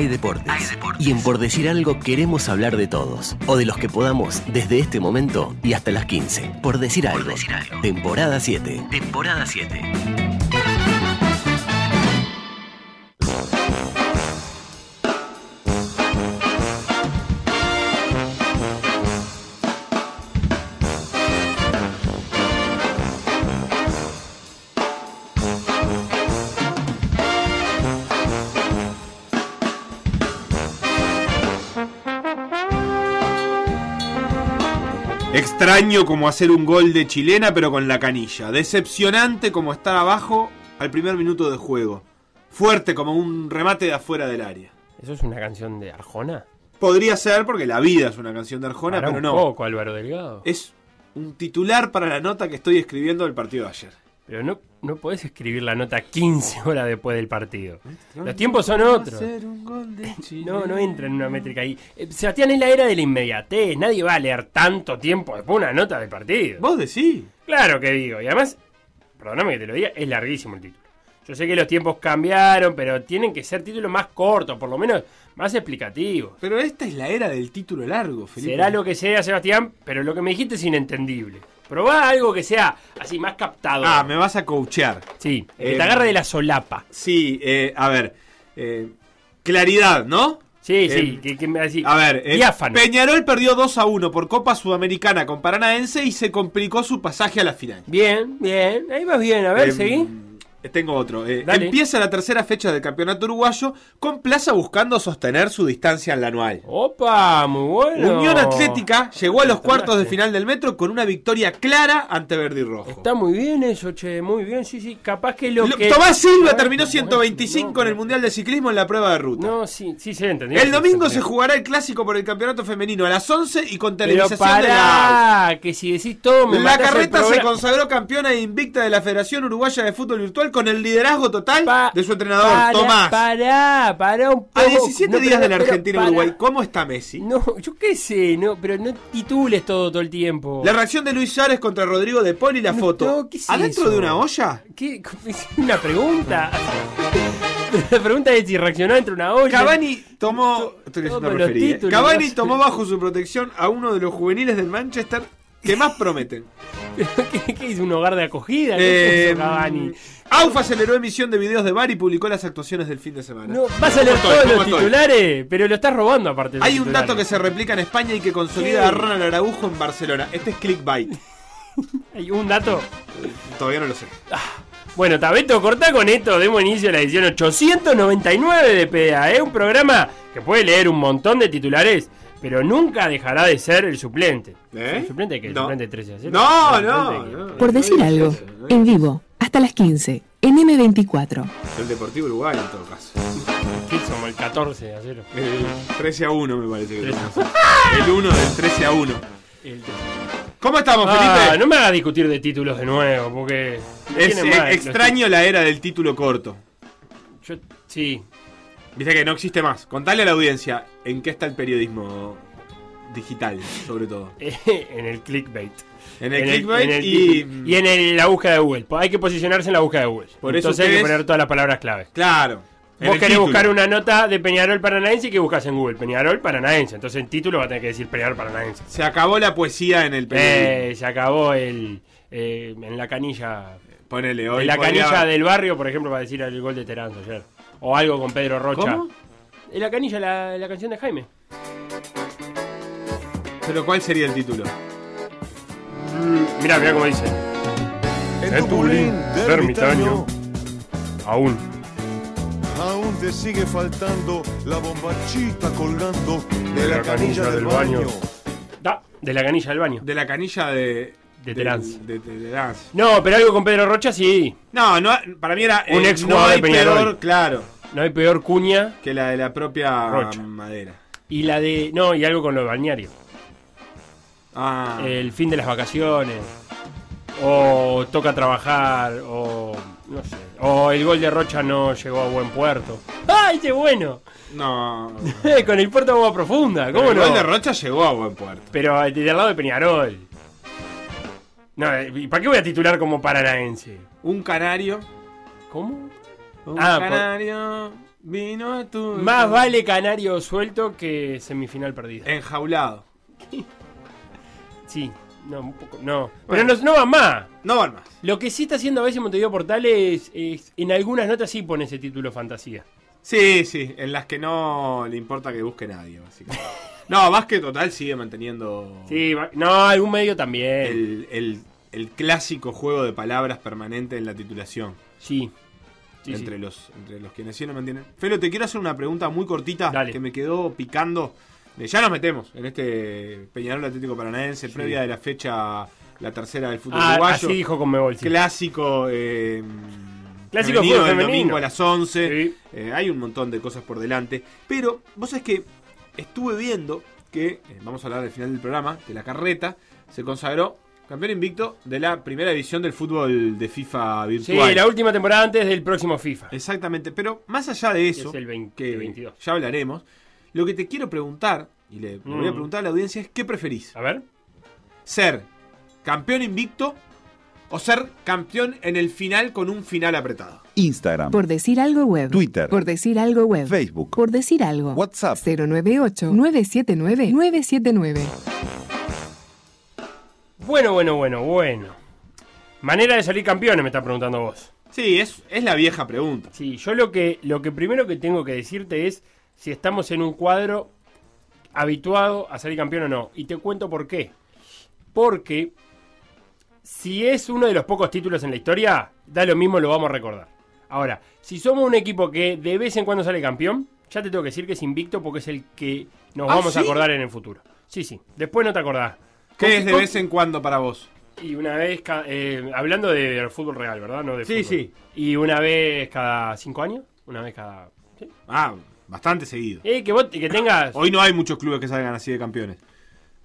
hay deportes. Y en Por Decir Algo queremos hablar de todos. O de los que podamos desde este momento y hasta las 15. Por Decir Algo. Temporada 7. Temporada 7. Extraño como hacer un gol de chilena pero con la canilla. Decepcionante como estar abajo al primer minuto de juego. Fuerte como un remate de afuera del área. ¿Eso es una canción de Arjona? Podría ser porque la vida es una canción de Arjona, pero un no. poco, Álvaro Delgado. Es un titular para la nota que estoy escribiendo del partido de ayer. Pero no, no podés escribir la nota 15 horas después del partido. Los tiempos son otros. No, no entra en una métrica ahí. Eh, Sebastián es la era de la inmediatez. Nadie va a leer tanto tiempo después una nota del partido. ¿Vos decís? Claro que digo. Y además, perdóname que te lo diga, es larguísimo el título. Yo sé que los tiempos cambiaron, pero tienen que ser títulos más cortos, por lo menos más explicativos. Pero esta es la era del título largo, Felipe. Será lo que sea, Sebastián, pero lo que me dijiste es inentendible. Probá algo que sea así más captado. Ah, me vas a coachear. Sí, que Eh, te agarre de la solapa. Sí, eh, a ver. eh, claridad, ¿no? Sí, sí, Eh, que, que me así. A ver, eh, diáfano. Peñarol perdió 2 a 1 por Copa Sudamericana con Paranaense y se complicó su pasaje a la final. Bien, bien, ahí vas bien, a ver, Eh, seguí. Tengo otro. Eh, empieza la tercera fecha del campeonato uruguayo con Plaza buscando sostener su distancia en la anual. Opa, muy bueno. Unión Atlética llegó a los cuartos de final del metro con una victoria clara ante Verde y Rojo. Está muy bien eso, che, muy bien, sí, sí, capaz que lo, Lo- que... Tomás Silva terminó bueno, 125 en el no, Mundial de Ciclismo en la prueba de ruta. No, sí, sí se entendió. el domingo se jugará el clásico por el campeonato femenino a las 11 y con Pero televisación de la que si decís todo me La carreta se consagró campeona e invicta de la Federación Uruguaya de Fútbol Virtual con el liderazgo total Pa- de su entrenador, Tomás. Pará, pará un poco. A 17 No, días pero- de la pero Argentina pará. Uruguay, ¿cómo está Messi? No, yo qué sé, no, pero no titules todo todo el tiempo. La reacción de Luis Suárez contra Rodrigo de Paul y la No, foto. no, ¿qué es ¿Adentro eso? de una olla? ¿Qué? ¿Es una pregunta? La pregunta es si reaccionó entre una olla. Cavani tomó. Estoy eh. Cavani tomó bajo su protección a uno de los juveniles del Manchester que más prometen. ¿Qué, qué hizo? ¿Un hogar de acogida? ¿Qué Eh, Cavani? Aufa aceleró emisión de videos de Bar y publicó las actuaciones del fin de semana. No, vas a leer todos ¿Cómo los estoy? titulares, pero lo estás robando aparte. Hay un titulares. dato que se replica en España y que consolida ¿Qué? a Ronald Araujo en Barcelona. Este es clickbait. Hay un dato. Todavía no lo sé. Bueno, Tabeto, cortá con esto. Demos inicio a la edición 899 de PDA. Es un programa que puede leer un montón de titulares, pero nunca dejará de ser el suplente. ¿Eh? ¿El suplente qué? ¿El No. suplente 13 a 0? No, ¿El no, qué? no. Por decir algo, en vivo, hasta las 15, en M24. El Deportivo Uruguay en todo caso. ¿Qué somos? El 14 a 0. El 13 a 1 me parece que 13 somos. El 1 del 13 a 1. El- ¿Cómo estamos, Ah, Felipe? no me hagas discutir de títulos de nuevo, porque... es eh, extraño la era del título corto. Yo, sí, Viste que no existe más. Contale a la audiencia en qué está el periodismo digital, sobre todo. en el clickbait. En el En clickbait en el- y... y en el- la búsqueda de Google. Hay que posicionarse en la búsqueda de Google. Por eso Entonces hay que poner todas las palabras clave. Claro. Vos querés título. buscar una nota de Peñarol Paranaense y que buscas en Google. Peñarol Paranaense. Entonces en título va a tener que decir Peñarol Paranaense. Se acabó la poesía en el periodismo. Eh, se acabó el. eh, en la canilla. Ponele, hoy En la canilla del barrio, por ejemplo, va a decir el gol de Teranzo ayer. O algo con Pedro Rocha. ¿Cómo? En la canilla, la, la canción de Jaime. Pero ¿cuál sería el título? Mirá, mirá cómo dice. En tu bulín de ermitaño, Aún. aún te sigue faltando la bombachita colgando de la canilla del baño. Da, de la canilla del baño. De la canilla de... De Terans. De, de- de Terans. No, pero algo con Pedro Rocha sí. No, no, para mí era... Un eh, ex no hay Peñarol. peor, claro, No hay peor cuña. que la de la propia Rocha. madera. Y la de. No, y algo con lo de balneario. Ah, El fin de las vacaciones. O toca trabajar. O. No sé. O el gol de Rocha no llegó a buen puerto. ¡Ay, qué bueno! no. con el puerto agua profunda. ¿Cómo el no? gol de Rocha llegó a buen puerto. Pero eh, del lado de Peñarol. No, ¿y para qué voy a titular como paranaense? Un canario. ¿Cómo? Un Ah, por- canario. Vino tu. Más vale canario suelto que semifinal perdida. Enjaulado. Sí, no, un poco. No. Pero no, no va más. No van más. Lo que sí está haciendo a veces Montevideo Portales es, en algunas notas sí pone ese título fantasía. Sí, sí, en las que no le importa que busque nadie, básicamente. No, Básquet Total sigue manteniendo Sí, no, algún medio también. el, el- el clásico juego de palabras permanente en la titulación. Sí. Sí, entre, sí. Los, entre los quienes sí lo mantienen. Felo, te quiero hacer una pregunta muy cortita Dale. que me quedó picando. Eh, Ya nos metemos en este Peñarol Atlético Paranaense, previa de la fecha, la tercera del fútbol Ah, uruguayo. así dijo Conmebol. Clásico. eh, Clásico femenino fútbol femenino. domingo a las 11. Sí. Eh, hay un montón de cosas por delante. Pero vos sabés que estuve viendo que, eh, vamos a hablar del final del programa, que la carreta se consagró campeón invicto de la primera división del fútbol de FIFA Sí, virtual. la última temporada antes del próximo FIFA. Exactamente, pero más allá de eso, Es el 20, que 22. ya hablaremos, lo que te quiero preguntar, y le, le voy a Mm. preguntar a la audiencia, es ¿qué preferís? A ver. ¿Ser campeón invicto o ser campeón en el final con un final apretado? Instagram, Por decir algo web. Twitter. Por decir algo web. Facebook, Por decir algo. WhatsApp. 098-979-979. Bueno, bueno, bueno, bueno. Manera de salir campeones, me está preguntando vos. Sí, es, es la vieja pregunta. Sí, yo lo que, lo que primero que tengo que decirte es si estamos en un cuadro habituado a salir campeón o no. Y te cuento por qué. Porque si es uno de los pocos títulos en la historia, da lo mismo, lo vamos a recordar. Ahora, si somos un equipo que de vez en cuando sale campeón, ya te tengo que decir que es invicto porque es el que nos ¿Ah, vamos a acordar en el futuro. Sí, sí. Después no te acordás. ¿Qué es de vez en cuando para vos? Y una vez, eh, hablando de fútbol real, ¿verdad? No de Sí, fútbol. sí. Y una vez cada cinco años, una vez cada... ¿sí? Ah, bastante seguido. Eh, que vos que tengas... Hoy no hay muchos clubes que salgan así de campeones.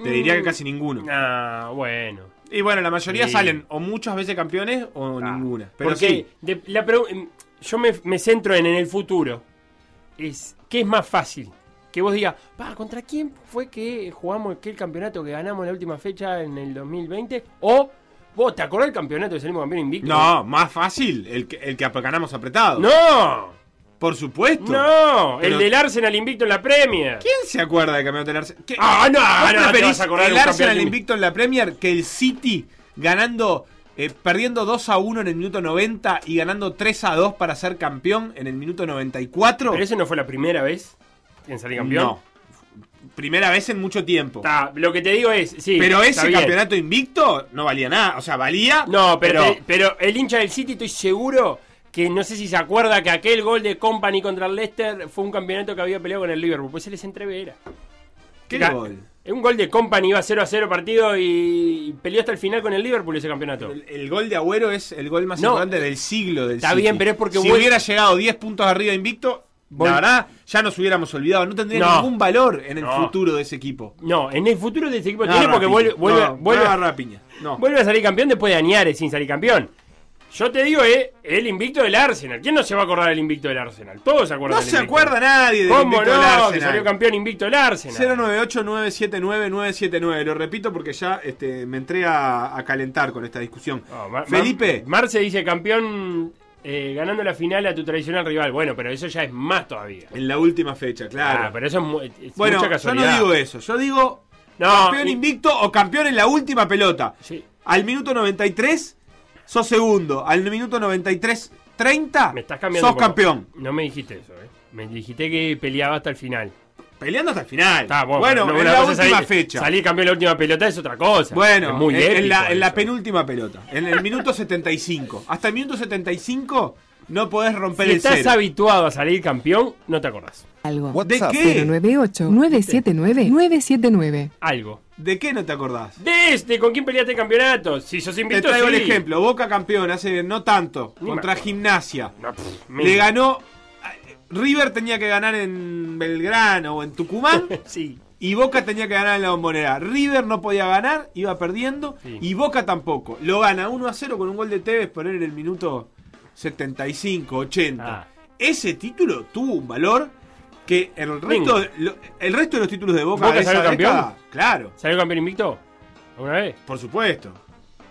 Te diría que casi ninguno. Ah, bueno. Y bueno, la mayoría Sí. salen o muchas veces campeones o Ah, ninguna. Pero Porque sí. de- la yo me, me centro en, en el futuro. Es, ¿Qué es más fácil? Que vos digas, pa, ¿contra quién fue que jugamos aquel campeonato que ganamos en la última fecha en el 2020? O, vos, ¿te acordás del campeonato que salimos campeón invicto? No, más fácil el que, el que ganamos apretado. ¡No! Por supuesto. ¡No! Pero- el del Arsenal invicto en la Premier. ¿Quién se acuerda del campeonato del Arsenal? ¿Qué- Ah, no, ¿Vos no, te vas a acordar de el Arsenal invicto en la Premier que el City ganando, eh, perdiendo 2 a 1 en el minuto 90 y ganando 3 a 2 para ser campeón en el minuto 94? Pero eso no fue la primera vez en salir campeón. No. Primera vez en mucho tiempo. Lo que te digo es, sí. pero ese campeonato invicto no valía nada. O sea, valía. No, pero, pero el hincha del City estoy seguro que no sé si se acuerda que aquel gol de Company contra el Leicester fue un campeonato que había peleado con el Liverpool. Pues se les entrevera. ¿Qué Ga- gol? Es un gol de Company, iba 0 a 0 partido y peleó hasta el final con el Liverpool ese campeonato. El, el gol de Agüero es el gol más No, importante del siglo del está City. bien, pero es porque si hubiera llegado 10 puntos arriba invicto, Vol- la verdad, ya nos hubiéramos olvidado. No tendría No. ningún valor en el No. futuro de ese equipo. No, en el futuro de este equipo No, tiene porque vuelve, vuelve, No, vuelve. No. vuelve a salir campeón después de Añares sin salir campeón. Yo te digo, eh, el invicto del Arsenal. ¿Quién no se va a acordar del invicto del Arsenal? Todos se acuerdan No del se invicto. acuerda nadie del ¿Cómo invicto no? del Que Arsenal. salió campeón invicto el Arsenal. 098-979-979. Lo repito porque ya este, me entré a, a calentar con esta discusión. Mar- Felipe, Mar- Marce dice campeón eh, ganando la final a tu tradicional rival. Bueno, pero eso ya es más todavía. en la última fecha, claro. Ah, pero eso es, mu- es bueno, mucha yo casualidad. no digo eso. Yo digo No, campeón y- invicto o campeón en la última pelota. Sí. Al minuto 93, sos segundo. Al minuto 93, 30, Me estás cambiando. sos campeón. No me dijiste eso, eh. Me dijiste que peleaba hasta el final. Peleando hasta el final. Está, bueno, no, en la última salir- fecha. Salir campeón la última pelota es otra cosa. Bueno, es muy en, la, en la eso. penúltima pelota. En el minuto 75. Hasta el minuto 75 no podés romper Si el estás cero. habituado a salir campeón, no te acordás. Algo. WhatsApp. ¿De qué? 098-979-979. Algo. ¿De qué no te acordás? De este, ¿con quién peleaste el campeonato? Si sos Te invicto, traigo el sí. ejemplo. Boca campeón hace no tanto. Ni contra. Gimnasia. No, pff, Le ganó. River tenía que ganar en Belgrano o en Tucumán. Sí. Y Boca tenía que ganar en la bombonera. River no podía ganar, iba perdiendo. Sí. Y Boca tampoco. Lo gana 1 a 0 con un gol de Tevez por él en el minuto 75, 80. Ah. Ese título tuvo un valor que el resto, lo- el resto de los títulos de Boca, ¿Boca de salió campeón? década, claro, ¿Salió campeón invicto? ¿Alguna vez? por supuesto.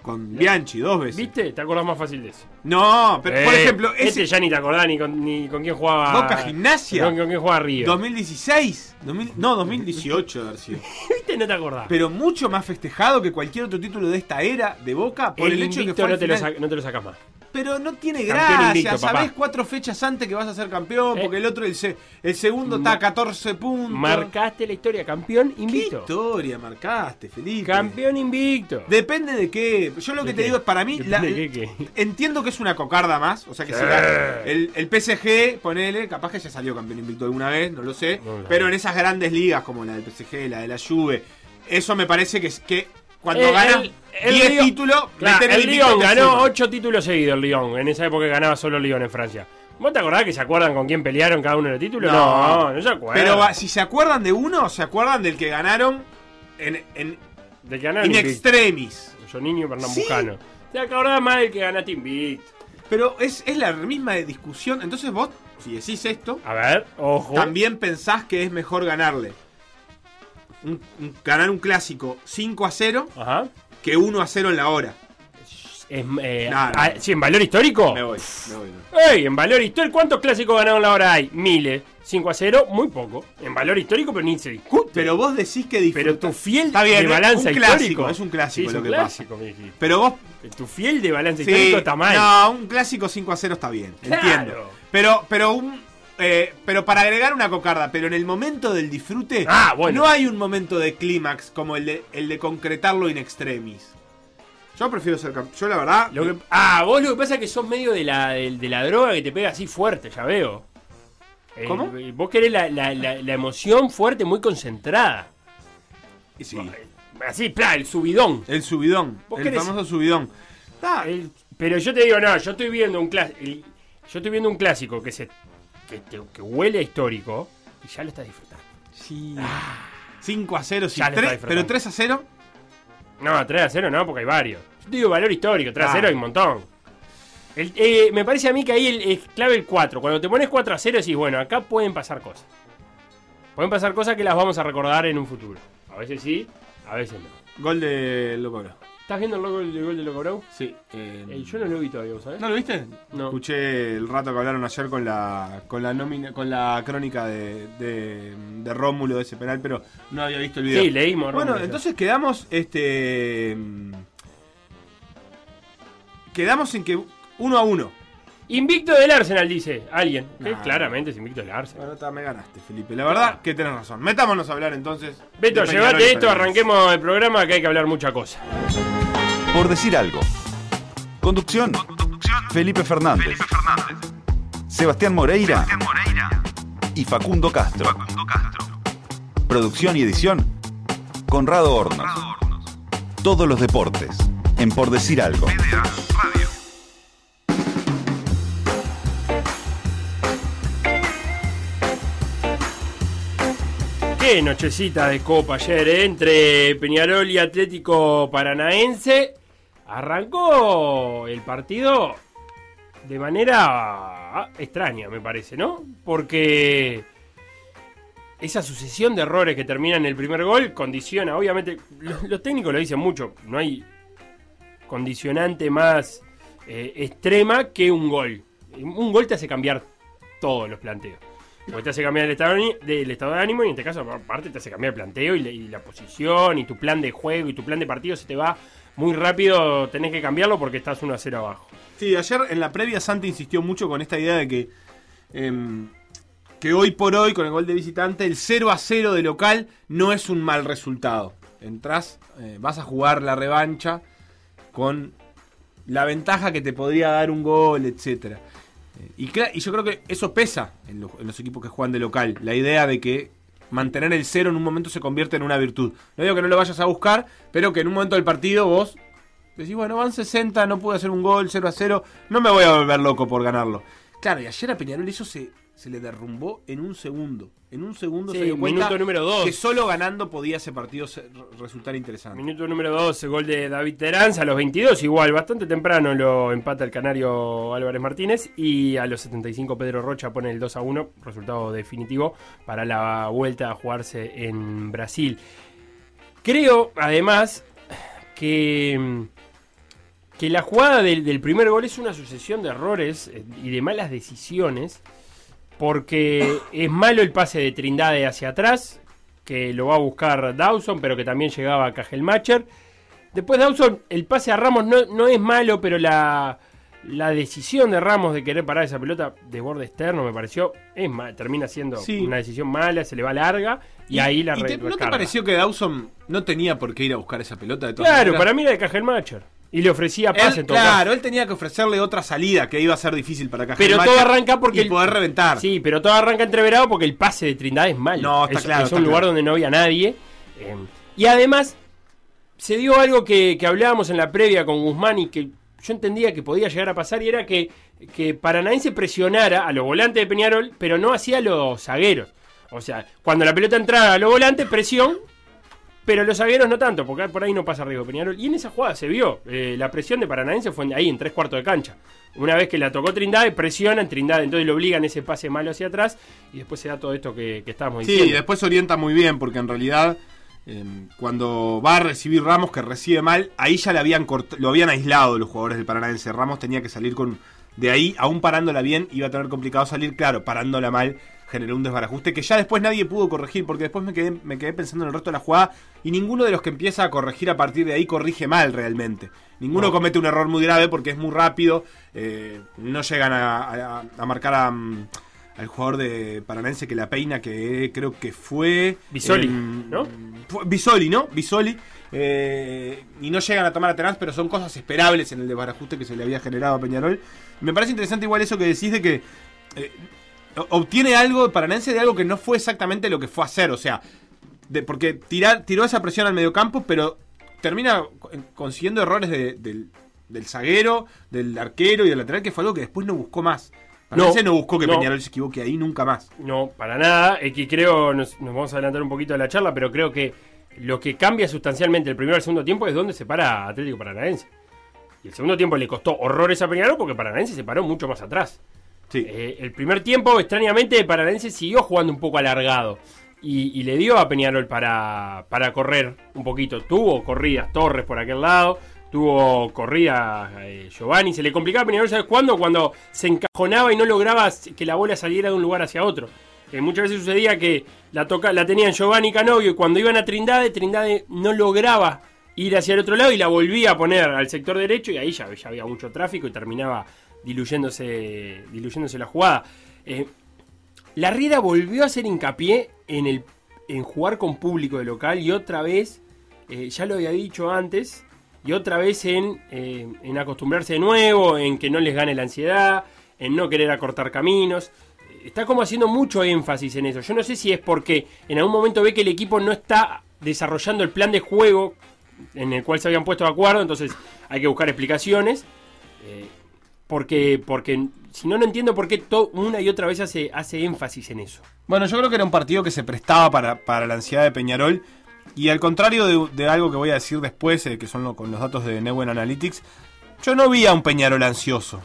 Con Bianchi dos veces. ¿Viste? Te acordás más fácil de eso. No, pero por Eh, ejemplo, Este ese ya ni te acordás ni con, ni con quién jugaba. Boca Gimnasia. Con, con quién jugaba Río. 2016, 2000 no, 2018 debe haber sido. ¿Viste? No te acordás. Pero mucho más festejado que cualquier otro título de esta era de Boca por el, hecho de que fue no te, lo final. no te lo sacas más. Pero no tiene gracia, invicto, papá. sabés cuatro fechas antes que vas a ser campeón, Eh. porque el otro, el, se- el segundo está a 14 puntos. Marcaste la historia, campeón ¿Qué invicto. historia marcaste, Felipe? Campeón invicto. Depende de qué. Yo lo que ¿De te qué? digo es para mí. la- ¿De qué, qué? Entiendo que es una cocarda más. O sea que Sí. si la- el, el PSG, ponele, capaz que ya salió campeón invicto alguna vez, no lo sé. No pero en esas grandes ligas como la del PSG, la de la Juve, eso me parece que, es- que cuando Eh, ganas el- el 10 Lyon- títulos, Claro, el Lyon ganó suma. 8 títulos seguidos, el Lyon. En esa época ganaba solo el Lyon en Francia. ¿Vos te acordás que se acuerdan con quién pelearon cada uno de los títulos? No, no, se acuerdan. Pero si se acuerdan de uno, se acuerdan del que ganaron en, en De que ganaron in extremis. Joninho Pernambucano. Te acordás más del que ganaste invicto. Pero es, es la misma discusión. Entonces vos, si decís esto, A ver, ojo. también pensás que es mejor ganarle. Un- un- ganar un clásico 5 a 0 Ajá. Que 1 a 0 en la hora. Es, eh, No, no. ah, sí, en valor histórico. Me voy, me voy. voy. ¡Ey! En valor histórico, ¿cuántos clásicos ganaron la hora hay? Miles. 5 a 0, muy poco. En valor histórico, pero ni se discute. Pero vos decís que disfrutás. Pero tu fiel Está bien, de balanza un clásico, histórico. es un clásico Sí, es lo un que clásico, dijiste. Pero vos. Tu fiel de balanza Sí, histórico está mal. No, un clásico 5 a 0 está bien. Claro. Entiendo. Pero, pero un. Eh, pero para agregar una cocarda, pero en el momento del disfrute, Ah, bueno. no hay un momento de clímax como el de, el de concretarlo in extremis. Yo prefiero ser campeón. Yo, la verdad. Lo que- ah, vos lo que pasa es que sos medio de la, de, de la droga que te pega así fuerte, ya veo. Eh, ¿Cómo? vos querés la, la- la- la emoción fuerte, muy concentrada. sí. Así, plá, el subidón. El subidón. ¿Vos El querés- famoso subidón. Ah, El- pero yo te digo, no, yo estoy viendo un clásico. Yo estoy viendo un clásico que se que, te- que huele a histórico y ya lo estás disfrutando. sí. 5 a 0, sí. Ya lo está Tres- disfrutando. pero 3 a 0. No, 3 a 0 no, porque hay varios. Yo te digo valor histórico, 3 a Ah. 0 hay un montón. El- eh, me parece a mí que ahí el, es clave el 4. Cuando te pones 4 a 0 decís, bueno, acá pueden pasar cosas. Pueden pasar cosas que las vamos a recordar en un futuro. A veces sí, a veces no. Gol de Locoro. ¿Estás viendo el, logo, el gol de Loco Brau? Sí. eh, Eh, yo no lo vi todavía, ¿sabes? ¿No lo viste? No. Escuché el rato que hablaron ayer con la con la nómina, con la crónica de, de, de Rómulo de ese penal, pero no había visto el video. Sí, leímos. Bueno, Rómulo, entonces quedamos este mm, quedamos en que uno a uno. Invicto del Arsenal, dice alguien. Que Nah. claramente es invicto del Arsenal. Bueno, ta, me ganaste, Felipe. La verdad que tenés razón. Metámonos a hablar entonces. Beto, de Peñarol y llévate esto, arranquemos el programa que hay que hablar mucha cosa. Por decir algo. Conducción. Felipe Fernández. Sebastián Moreira. Y Facundo Castro. Producción y edición. Conrado Hornos. Todos los deportes. En Por decir algo. Nochecita de copa ayer, ¿eh? entre Peñarol y Atlético Paranaense. Arrancó el partido de manera extraña, me parece, ¿no? Porque esa sucesión de errores que terminan en el primer gol condiciona, obviamente, los, los técnicos lo dicen mucho, no hay condicionante más eh, extrema que un gol. Un gol te hace cambiar todos los planteos. Porque te hace cambiar el estado, estado de ánimo y en este caso, aparte, te hace cambiar el planteo y la, y la posición y tu plan de juego y tu plan de partido se te va muy rápido. Tenés que cambiarlo porque estás 1 a 0 abajo. Sí, ayer en la previa Santi insistió mucho con esta idea de que em, que hoy por hoy con el gol de visitante el 0 a 0 de local no es un mal resultado. Entrás, eh, vas a jugar la revancha con la ventaja que te podría dar un gol, etcétera. Eh, Y, y yo creo que eso pesa en los equipos que juegan de local. La idea de que mantener el cero en un momento se convierte en una virtud. No digo que no lo vayas a buscar, pero que en un momento del partido vos decís, bueno, van 60, no pude hacer un gol, 0 a 0, no me voy a volver loco por ganarlo. Claro, y ayer a Peñarol eso se, se le derrumbó en un segundo. En un segundo Sí, se dio cuenta minuto número dos. que solo ganando podía ese partido resultar interesante. Minuto número 12, gol de David Teranza a los 22, igual, bastante temprano lo empata el canario Álvarez Martínez y a los 75 Pedro Rocha pone el 2 a 1, resultado definitivo para la vuelta a jugarse en Brasil. Creo, además, que que la jugada del, del primer gol es una sucesión de errores eh, y de malas decisiones, porque es malo el pase de Trindade hacia atrás, que lo va a buscar Dawson, pero que también llegaba a Cajelmacher. Después Dawson, el pase a Ramos no, no es malo, pero la, la decisión de Ramos de querer parar esa pelota de borde externo me pareció, es ma- termina siendo Sí. una decisión mala, se le va larga y, ahí la y te- ¿No te pareció que Dawson no tenía por qué ir a buscar esa pelota de todas Claro, maneras? para mí era de Cajelmacher. Y le ofrecía Él, en todo caso. claro, él tenía que ofrecerle otra salida que iba a ser difícil para Cajal Pero todo arranca porque y el- poder reventar. Sí, pero todo arranca entreverado porque el pase de Trindade es malo. No, está es, claro, Es un lugar claro. donde no había nadie. eh, y además, se dio algo que, que hablábamos en la previa con Guzmán y que yo entendía que podía llegar a pasar y era que, que Paranaense presionara a los volantes de Peñarol, pero no hacía a los zagueros. O sea, cuando la pelota entraba a los volantes, presión, pero los zagueros no tanto, porque por ahí no pasa riesgo Peñarol. Y en esa jugada se vio. eh, la presión de Paranaense fue ahí, en tres cuartos de cancha. Una vez que la tocó Trindade, presionan Trindade, entonces lo obligan ese pase malo hacia atrás y después se da todo esto que, que estábamos Sí, diciendo. y después se orienta muy bien, porque en realidad eh, cuando va a recibir Ramos, que recibe mal, ahí ya le habían lo habían aislado los jugadores del Paranaense. Ramos tenía que salir con. De ahí, aún parándola bien, iba a tener complicado salir. Claro, parándola mal generó un desbarajuste que ya después nadie pudo corregir, porque después me quedé, me quedé pensando en el resto de la jugada y ninguno de los que empieza a corregir a partir de ahí corrige mal realmente. Ninguno No. comete un error muy grave porque es muy rápido, eh, no llegan a, a- a marcar a, mm, al jugador de Paranaense que la peina, que creo que fue... Bisoli, em, ¿no? fue Bisoli, ¿no? Bisoli. eh, y no llegan a tomar a Terán, pero son cosas esperables en el desbarajuste que se le había generado a Peñarol. Me parece interesante igual eso que decís de que eh, obtiene algo Paranense de algo que no fue exactamente lo que fue a hacer, o sea, de, porque tirar, tiró esa presión al mediocampo, pero termina co- consiguiendo errores de- del, del zaguero, del arquero y del lateral, que fue algo que después no buscó más. Paranense no, buscó que no. Peñarol se equivoque ahí nunca más. No, para nada. Es que creo, nos, nos vamos a adelantar un poquito de la charla, pero creo que lo que cambia sustancialmente el primero al segundo tiempo es donde se para Atlético Paranaense. Y el segundo tiempo le costó horrores a Peñarol porque Paranaense se paró mucho más atrás. Sí. Eh, el primer tiempo, extrañamente, Paranaense siguió jugando un poco alargado. Y, le dio a Peñarol para, para correr un poquito. Tuvo corridas Torres por aquel lado. Tuvo corridas eh, Giovanni. Se le complicaba a Peñarol, ¿sabes cuándo? Cuando se encajonaba y no lograba que la bola saliera de un lugar hacia otro. Eh, muchas veces sucedía que la, toca, la tenían Giovanni Canovio y cuando iban a Trindade, Trindade no lograba ir hacia el otro lado y la volvía a poner al sector derecho y ahí ya había mucho tráfico y terminaba diluyéndose, diluyéndose la jugada. Eh, la Riera volvió a hacer hincapié en, el, en jugar con público de local y otra vez, eh, ya lo había dicho antes, y otra vez en, eh, en acostumbrarse de nuevo, en que no les gane la ansiedad, en no querer acortar caminos. Está como haciendo mucho énfasis en eso. Yo no sé si es porque en algún momento ve que el equipo no está desarrollando el plan de juego en el cual se habían puesto de acuerdo, entonces hay que buscar explicaciones. Porque, porque si no, no entiendo por qué to- una y otra vez hace, hace énfasis en eso. Bueno, yo creo que era un partido que se prestaba para, para la ansiedad de Peñarol. Y al contrario de, algo que voy a decir después, eh, que son con los datos de Neuen Analytics, yo no vi a un Peñarol ansioso.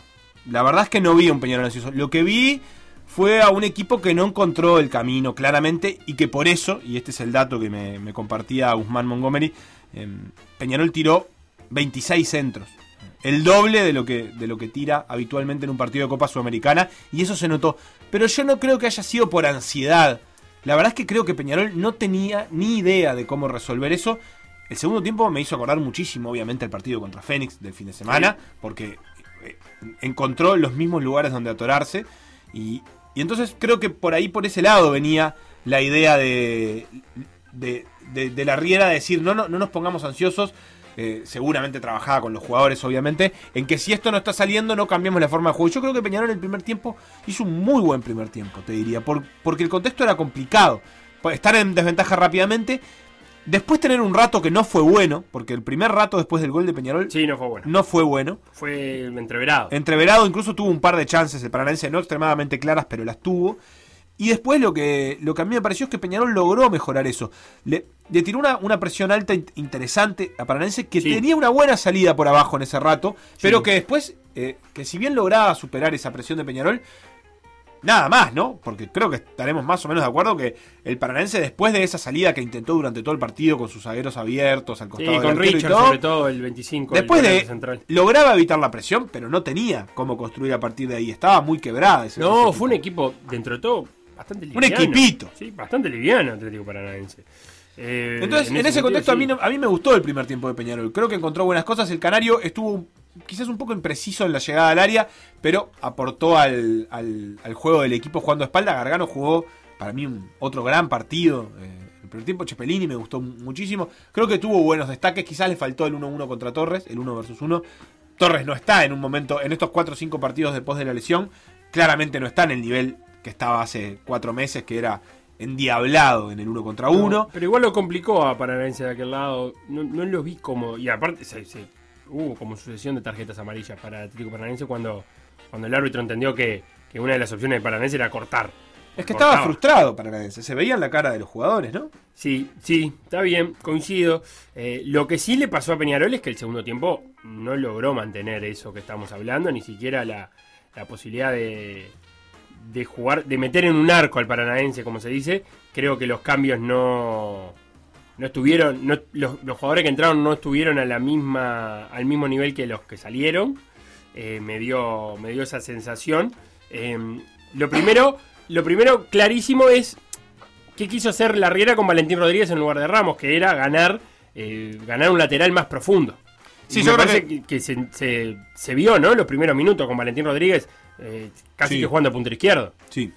La verdad es que no vi a un Peñarol ansioso. Lo que vi fue a un equipo que no encontró el camino claramente y que por eso, y este es el dato que me, me compartía Guzmán Montgomery, eh, Peñarol tiró 26 centros. El doble de lo, que, de lo que tira habitualmente en un partido de Copa Sudamericana. Y eso se notó. Pero yo no creo que haya sido por ansiedad. La verdad es que creo que Peñarol no tenía ni idea de cómo resolver eso. El segundo tiempo me hizo acordar muchísimo, obviamente, el partido contra Fénix del fin de semana. Porque eh, encontró los mismos lugares donde atorarse. Y, y entonces creo que por ahí, por ese lado, venía la idea de, de, de- de la Riera de decir, no, no, no nos pongamos ansiosos. Eh, seguramente trabajaba con los jugadores, obviamente, en que si esto no está saliendo, no cambiemos la forma de juego. Yo creo que Peñarol en el primer tiempo hizo un muy buen primer tiempo, te diría, por- porque el contexto era complicado. Pues, Estar en desventaja rápidamente, después tener un rato que no fue bueno, porque el primer rato después del gol de Peñarol Sí, no fue bueno. no fue bueno. Fue entreverado. Entreverado incluso tuvo un par de chances el Paranaense, no extremadamente claras, pero las tuvo. Y después lo que, lo que a mí me pareció es que Peñarol logró mejorar eso. Le, le tiró una, una presión alta in- interesante a Paranaense que Sí. tenía una buena salida por abajo en ese rato, pero Sí. que después, eh, que si bien lograba superar esa presión de Peñarol, nada más, ¿no? Porque creo que estaremos más o menos de acuerdo que el Paranaense, después de esa salida que intentó durante todo el partido con sus zagueros abiertos al Sí, costado del con arquero y Richard, todo, sobre todo el 25. el después volante de central. lograba evitar la presión, pero no tenía cómo construir a partir de ahí. Estaba muy quebrada ese No, fue un equipo, dentro de todo, bastante Un equipito. Sí, bastante liviano Atlético Paranaense. Eh, Entonces, en, ese, sentido, contexto, a, mí, a mí me gustó el primer tiempo de Peñarol. Creo que encontró buenas cosas. El Canario estuvo quizás un poco impreciso en la llegada al área, pero aportó al, al- al juego del equipo jugando a espalda. Gargano jugó, para mí, un, otro gran partido. Eh, el primer tiempo, Chepelini me gustó muchísimo. Creo que tuvo buenos destaques. Quizás le faltó el 1-1 contra Torres, el 1 versus 1. Torres no está en un momento, en estos 4 o 5 partidos después de la lesión, claramente no está en el nivel que estaba hace 4 meses, que era endiablado en el 1 contra 1. No, pero igual lo complicó a Paranaense de aquel lado. No, no lo vi como. Y aparte, se, se- hubo como sucesión de tarjetas amarillas para Atlético Paranaense cuando, cuando el árbitro entendió que, que una de las opciones de Paranaense era cortar. Es que Cortaba. estaba frustrado Paranaense, se veía en la cara de los jugadores, ¿no? Sí, sí, está bien, coincido. Eh, lo que sí le pasó a Peñarol es que el segundo tiempo no logró mantener eso que estamos hablando, ni siquiera la, la posibilidad de, de jugar, de meter en un arco al paranaense, como se dice. Creo que los cambios no, no estuvieron, no- los, los jugadores que entraron no estuvieron a la misma, al mismo nivel que los que salieron. Eh, me dio, me dio esa sensación. Eh, lo primero, lo primero clarísimo es ¿Qué quiso hacer la Riera con Valentín Rodríguez en lugar de Ramos? Que era ganar, eh, ganar un lateral más profundo. Sí, Y yo me creo parece que- que, que se, se- se vio, ¿no? Los primeros minutos con Valentín Rodríguez, eh, casi Sí. que jugando a punto izquierdo. Sí.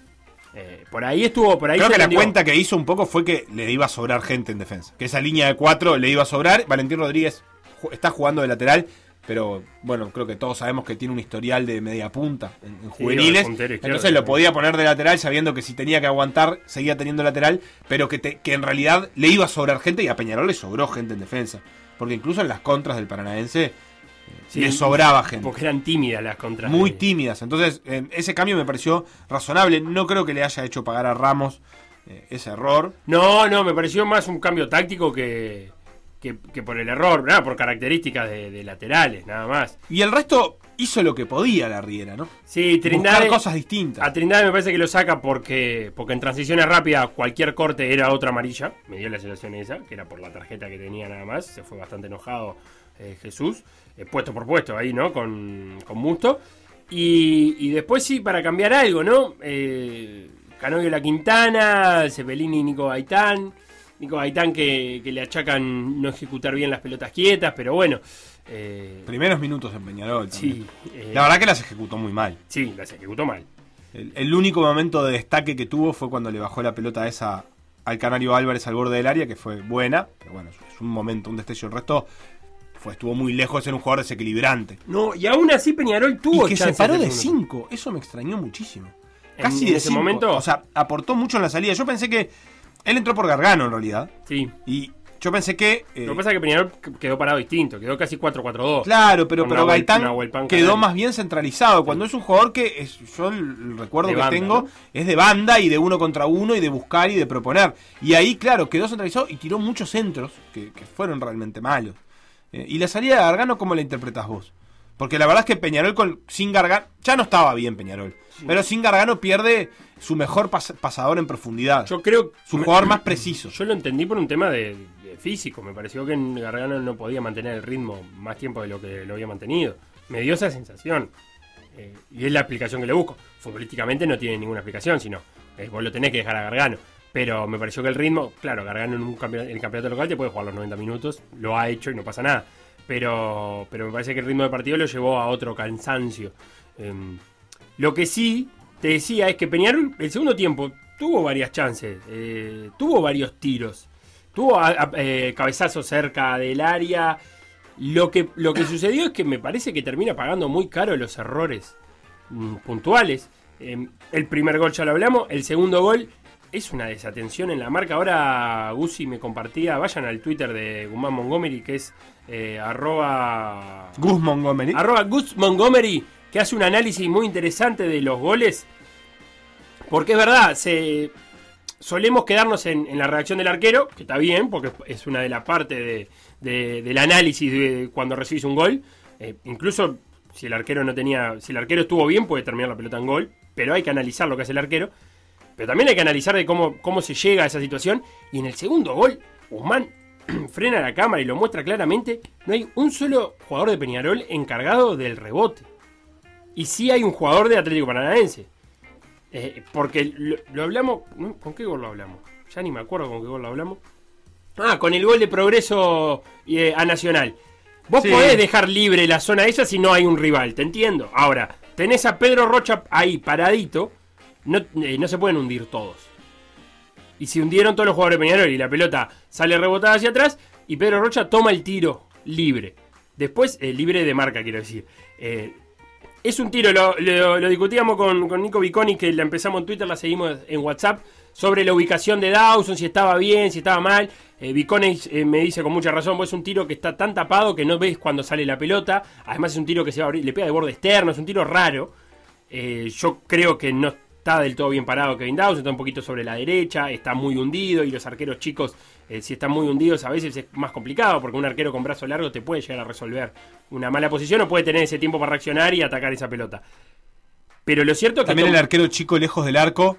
Eh, por ahí estuvo, por ahí Creo que la cuenta que hizo un poco fue que le iba a sobrar gente en defensa. Que esa línea de cuatro le iba a sobrar. Valentín Rodríguez está jugando de lateral, pero bueno, creo que todos sabemos que tiene un historial de media punta en, en Sí, juveniles. puntero Entonces lo podía poner de lateral sabiendo que si tenía que aguantar, seguía teniendo lateral, pero que, te- que en realidad le iba a sobrar gente y a Peñarol le sobró gente en defensa. Porque incluso en las contras del Paranaense Sí, le sobraba gente. Porque eran tímidas las contras. Muy tímidas. Entonces, eh, ese cambio me pareció razonable. No creo que le haya hecho pagar a Ramos eh, ese error. No, no, me pareció más un cambio táctico que, que, que por el error, nada, por características de, de laterales, nada más. Y el resto hizo lo que podía la Riera, ¿no? Sí, Buscar Trindade, cosas distintas. A Trindade me parece que lo saca porque, porque en transiciones rápidas cualquier corte era otra amarilla. Me dio la sensación esa, que era por la tarjeta que tenía nada más. Se fue bastante enojado eh, Jesús, eh, puesto por puesto ahí, ¿no? Con, con Musto. Y, y después sí, para cambiar algo, ¿no? Eh, Canovio La Quintana, Cepelini y Nico Gaitán. Nico Gaitán que, que le achacan no ejecutar bien las pelotas quietas, pero bueno. eh, Primeros minutos en Peñarol. también. sí, eh, La verdad que las ejecutó muy mal. sí, las ejecutó mal. El, el único momento de destaque que tuvo fue cuando le bajó la pelota esa al Canario Álvarez al borde del área, que fue buena. Pero bueno, es un momento, un destello. El resto fue, estuvo muy lejos de ser un jugador desequilibrante. No, y aún así Peñarol tuvo y que se paró de segundo 5. Eso me extrañó muchísimo. En- Casi en de ese cinco. momento? O sea, aportó mucho en la salida. Yo pensé que él entró por Gargano en realidad. Sí. Y yo pensé que. eh, Lo que pasa es que Peñarol quedó parado distinto, quedó casi 4-4-2. Claro, pero, pero Gaitán quedó Canal. más bien centralizado. Cuando es un jugador que es, yo el recuerdo De que banda, tengo ¿no? es de banda y de uno contra uno y de buscar y de proponer. Y ahí, claro, quedó centralizado y tiró muchos centros que, que fueron realmente malos. Eh, y la salida de Gargano, ¿cómo la interpretas vos? Porque la verdad es que Peñarol con, sin Gargano, ya no estaba bien Peñarol, pero sin Gargano pierde su mejor pas- pasador en profundidad, Yo creo. su jugador más preciso. Yo lo entendí por un tema de, de físico. Me pareció que Gargano no podía mantener el ritmo más tiempo de lo que lo había mantenido. Me dio esa sensación. Eh, y es la explicación que le busco. Futbolísticamente no tiene ninguna explicación, sino eh, vos lo tenés que dejar a Gargano. Pero me pareció que el ritmo, claro, Gargano en un campeonato, el campeonato local te puede jugar los 90 minutos, lo ha hecho y no pasa nada. Pero, pero me parece que el ritmo de partido lo llevó a otro cansancio. Em, lo que sí te decía es que Peñarol, el segundo tiempo, tuvo varias chances, eh, tuvo varios tiros, tuvo eh, cabezazos cerca del área. Lo que, lo que sucedió es que me parece que termina pagando muy caro los errores mm, puntuales. Eh, el primer gol ya lo hablamos, el segundo gol es una desatención en la marca. Ahora Guzzi me compartía, vayan al Twitter de Guzmán Montgomery, que es eh, arroba Gus Montgomery. Arroba Gus Montgomery, que hace un análisis muy interesante de los goles. Porque es verdad, se, solemos quedarnos en, en la reacción del arquero, que está bien, porque es una de las partes de, de- del análisis de cuando recibís un gol. Eh, incluso si el arquero no tenía. Si el arquero estuvo bien, puede terminar la pelota en gol. pero hay que analizar lo que hace el arquero. Pero también hay que analizar de cómo, cómo se llega a esa situación. Y en el segundo gol, Guzmán frena la cámara y lo muestra claramente. No hay un solo jugador de Peñarol encargado del rebote. Y sí hay un jugador de Atlético Paranaense. Eh, porque lo, lo hablamos. ¿no? ¿Con qué gol lo hablamos? Ya ni me acuerdo con qué gol lo hablamos. Ah, con el gol de progreso eh, a Nacional. Vos Sí. podés dejar libre la zona esa si no hay un rival, te entiendo. Ahora, tenés a Pedro Rocha ahí paradito, no, eh, no se pueden hundir todos. Y se hundieron todos los jugadores de Peñarol y la pelota sale rebotada hacia atrás y Pedro Rocha toma el tiro libre. Después, eh, libre de marca, quiero decir. Eh, es un tiro, lo, lo- discutíamos con, con Nico Viconi, que la empezamos en Twitter, la seguimos en WhatsApp, sobre la ubicación de Dawson, si estaba bien, si estaba mal. Eh, Viconi eh, me dice con mucha razón, pues es un tiro que está tan tapado que no ves cuando sale la pelota. Además es un tiro que se va a abrir, le pega de borde externo, es un tiro raro. Yo creo que no está del todo bien parado Kevin Dawson, está un poquito sobre la derecha, está muy hundido y los arqueros chicos, eh, si están muy hundidos a veces es más complicado porque un arquero con brazo largo te puede llegar a resolver una mala posición o puede tener ese tiempo para reaccionar y atacar esa pelota. Pero lo cierto es que... También el arquero chico lejos del arco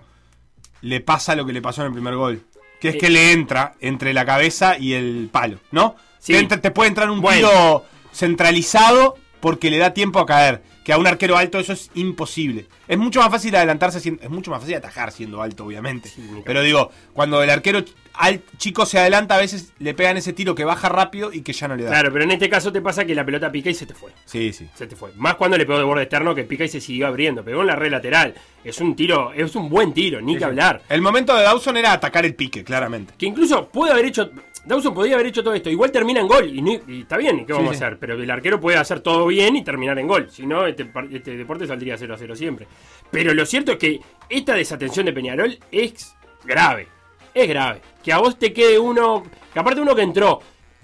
le pasa lo que le pasó en el primer gol. Que es Eh. que le entra entre la cabeza y el palo, ¿no? Sí. Te, entra- te puede entrar un Bueno. tiro centralizado porque le da tiempo a caer. Que a un arquero alto eso es imposible. Es mucho más fácil adelantarse, siendo- es mucho más fácil atajar siendo alto, obviamente. Sí, Pero digo, cuando el arquero al- chico se adelanta, a veces le pegan ese tiro que baja rápido y que ya no le da. Claro, pero en este caso te pasa que la pelota pica y se te fue. Sí, sí. Se te fue. Más cuando le pegó de borde externo que pica y se siguió abriendo. Pegó en la red lateral. Es un tiro, es un buen tiro, ni que hablar. El momento de Dawson era atacar el pique, claramente. Que incluso puede haber hecho. Dawson podría haber hecho todo esto. Igual termina en gol. Y, ni- y está bien, ¿y ¿qué vamos sí. a hacer? Pero el arquero puede hacer todo bien y terminar en gol. Si no, este, este deporte saldría 0 a 0 siempre. Pero lo cierto es que esta desatención de Peñarol es grave. Es grave. Que a vos te quede uno. Que aparte uno que entró.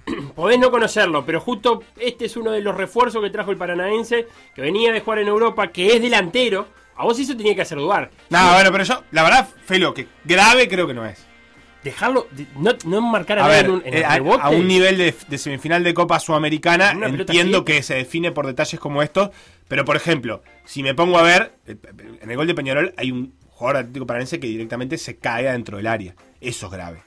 Podés no conocerlo, pero justo este es uno de los refuerzos que trajo el Paranaense, que venía de jugar en Europa, que es delantero. A vos eso tenía que hacer dudar. No, bueno, pero yo, la verdad, Felo, que grave creo que no es. Dejarlo, de- no, no marcar a, ver, en un, en eh, a, un nivel de, de semifinal de Copa Sudamericana, entiendo así. que se define por detalles como estos, pero por ejemplo, si me pongo a ver, eh, en el gol de Peñarol hay un jugador Atlético Paranaense que directamente se cae adentro del área. Eso es grave.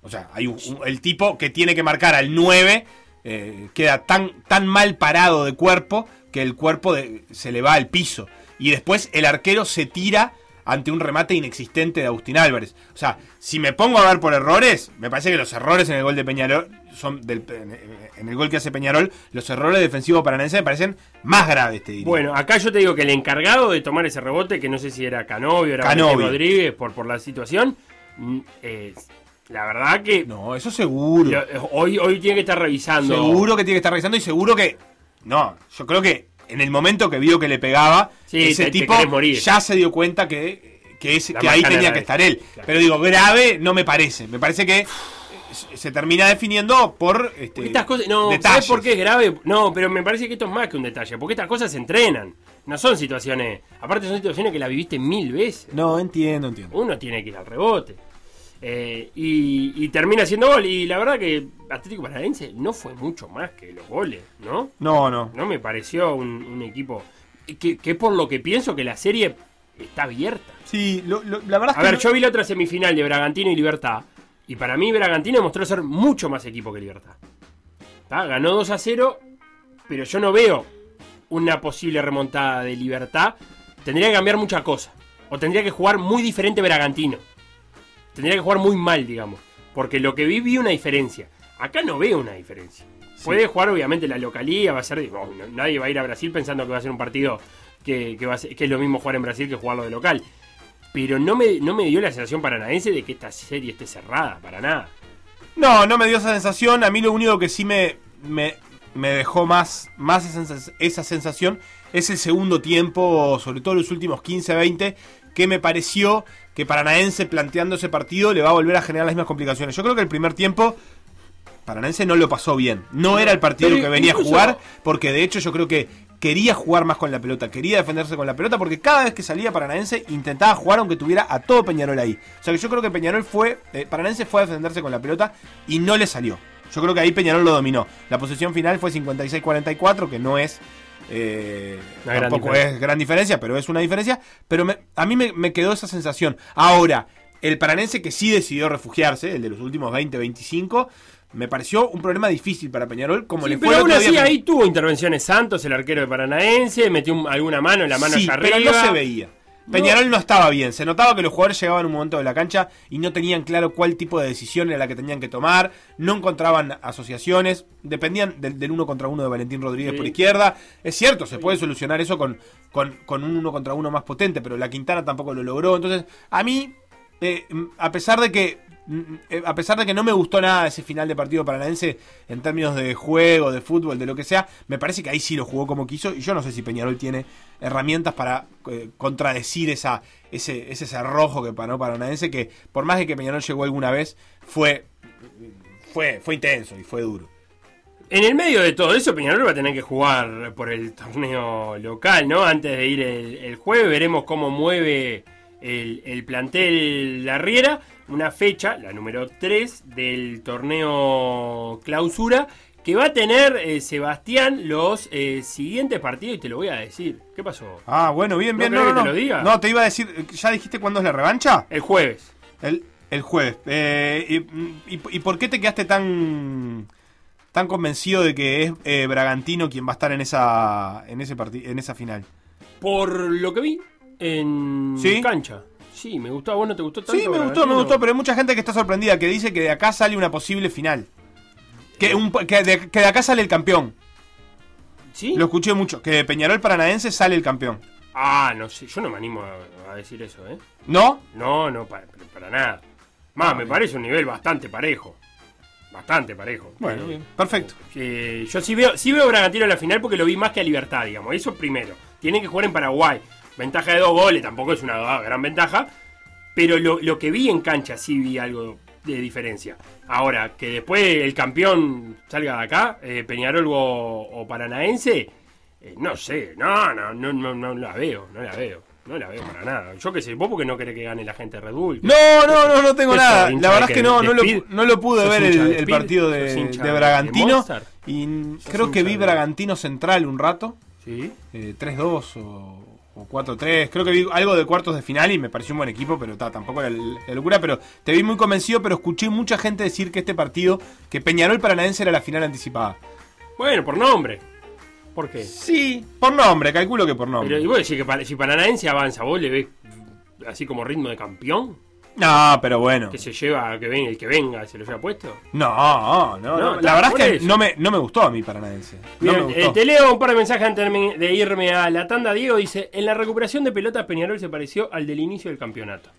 O sea, hay un- el tipo que tiene que marcar al 9 eh, queda tan, tan mal parado de cuerpo que el cuerpo se le va al piso. Y después el arquero se tira ante un remate inexistente de Agustín Álvarez. O sea, si me pongo a ver por errores, me parece que los errores en el gol de Peñarol son del, en, el gol que hace Peñarol, los errores defensivos paranaenses me parecen más graves, te diría. Bueno, acá yo te digo que el encargado de tomar ese rebote, que no sé si era Canovio, era Canovio. Rodríguez, por, por la situación, mm, eh, la verdad que No, eso seguro. eh, hoy, hoy tiene que estar revisando. Seguro que tiene que estar revisando y seguro que. No, yo creo que en el momento que vio que le pegaba, Sí, ese te- tipo morir. ya se dio cuenta que, que, es- La que ahí tenía que estar él. Claro. Pero digo, grave no me parece. Me parece que se- termina definiendo por este, estas cosas, no, detalles. ¿sabes por qué es grave? No, pero me parece que esto es más que un detalle, porque estas cosas se entrenan. No son situaciones, aparte son situaciones que la viviste mil veces. No, entiendo, entiendo. Uno tiene que ir al rebote. Eh, y, y termina siendo gol. Y la verdad que Atlético Paranaense no fue mucho más que los goles, ¿no? No, no. No me pareció un, un equipo que, que por lo que pienso que la serie está abierta. Sí, lo- lo- la verdad es A que ver, no- yo vi la otra semifinal de Bragantino y Libertad. Y para mí Bragantino mostró ser mucho más equipo que Libertad. ¿Tá? Ganó 2 a 0, pero yo no veo una posible remontada de Libertad. Tendría que cambiar mucha cosa. O tendría que jugar muy diferente Bragantino. Tendría que jugar muy mal, digamos. Porque lo que vi vi una diferencia. Acá no veo una diferencia. Puede jugar obviamente la localía, va a ser... no, nadie va a ir a Brasil pensando que va a ser un partido que, que va a ser- que es lo mismo jugar en Brasil que jugarlo de local. Pero no me, no me dio la sensación paranaense de que esta serie esté cerrada, para nada. No, no me dio esa sensación. A mí lo único que sí me, me, me dejó más, más esa sensación es el segundo tiempo, sobre todo los últimos 15-20, que me pareció que Paranaense planteando ese partido le va a volver a generar las mismas complicaciones. Yo creo que el primer tiempo Paranaense no lo pasó bien. No era el partido Pero que venía incluso- a jugar, porque de hecho yo creo que quería jugar más con la pelota, quería defenderse con la pelota, porque cada vez que salía Paranaense intentaba jugar aunque tuviera a todo Peñarol ahí. O sea que yo creo que Peñarol fue, eh, Paranaense fue a defenderse con la pelota y no le salió. Yo creo que ahí Peñarol lo dominó. La posición final fue 56-44, que no es Eh, Una tampoco es gran diferencia, pero es una diferencia. Pero me- a mí me, me quedó esa sensación. Ahora, el paranense que sí decidió refugiarse, el de los últimos 20, 25, me pareció un problema difícil para Peñarol, como Sí, le pero aún así ahí tuvo intervenciones Santos, el arquero de Paranaense, metió un- alguna mano en la mano sí, allá pero arriba. no se veía. Peñarol no estaba bien, se notaba que los jugadores llegaban a un momento de la cancha y no tenían claro cuál tipo de decisión era la que tenían que tomar, no encontraban asociaciones, dependían del, del uno contra uno de Valentín Rodríguez Sí. por izquierda. Es cierto, se puede solucionar eso con, con, con un uno contra uno más potente, pero la Quintana tampoco lo logró. Entonces, a mí, eh, a pesar de que a pesar de que no me gustó nada ese final de partido paranaense en términos de juego, de fútbol, de lo que sea, me parece que ahí sí lo jugó como quiso y yo no sé si Peñarol tiene herramientas para eh, contradecir esa, ese, ese cerrojo que paró Paranaense que por más de que Peñarol llegó alguna vez fue, fue, fue intenso y fue duro. En el medio de todo eso, Peñarol va a tener que jugar por el torneo local, ¿no? Antes de ir el, el jueves, veremos cómo mueve el, el plantel La Riera. Una fecha, la número 3 del torneo clausura, que va a tener eh, Sebastián los eh, siguientes partidos, y te lo voy a decir. ¿Qué pasó? Ah, bueno, bien, ¿No bien. No, que no, te no. lo diga? No, te iba a decir, ¿ya dijiste cuándo es la revancha? El jueves. El, el jueves. Eh, y, y- y por qué te quedaste tan tan convencido de que es eh, Bragantino quien va a estar en esa en ese en esa final? Por lo que vi en ¿Sí? cancha. Sí, me gustó. ¿A vos no te gustó tanto? Sí, me gustó, me gustó, pero hay mucha gente que está sorprendida, que dice que de acá sale una posible final. Que, un- que de, que de acá sale el campeón. ¿Sí? Lo escuché mucho, que de Peñarol Paranaense sale el campeón. Ah, no sé, yo no me animo a, a decir eso, ¿eh? ¿No? No, no, para, para nada. Más, Ah, me bien. parece un nivel bastante parejo. Bastante parejo. Bueno, Eh, bien, perfecto. que yo sí veo, sí veo Bragantino en la final porque lo vi más que a Libertad, digamos. Eso primero. Tienen que jugar en Paraguay. Ventaja de dos goles, tampoco es una gran ventaja. Pero lo, lo que vi en cancha sí vi algo de diferencia. Ahora, que después el campeón salga de acá, eh, Peñarol o, o Paranaense, eh, no sé, no, no, no, no, no la veo, no la veo. No la veo para nada. Yo qué sé, vos porque no querés que gane la gente de Red Bull. No, no, no, no tengo nada. La verdad es que no, no lo, no lo pude ¿Sos ver el, partido ¿Sos de, Bragantino. Y ¿Sos creo que vi Bragantino Central un rato. Sí. eh, 3-2 o, o 4-3. Creo que vi algo de cuartos de final y me pareció un buen equipo, pero ta, tampoco era la locura. Pero te vi muy convencido, pero escuché mucha gente decir que este partido, que Peñarol Paranaense era la final anticipada. Bueno, por nombre. ¿Por qué? Sí, por nombre, calculo que por nombre. Pero, y vos decís que si Paranaense avanza, ¿vos le ves así como ritmo de campeón? No, pero bueno. Que se lleva, que ven, el que venga, se lo lleva puesto. No, no, No, no. La verdad es que eso. no me, no me gustó a mí Paranaense. No Bien, eh, te leo un par de mensajes antes de irme a la tanda. Diego dice: En la recuperación de pelota, Peñarol se pareció al del inicio del campeonato.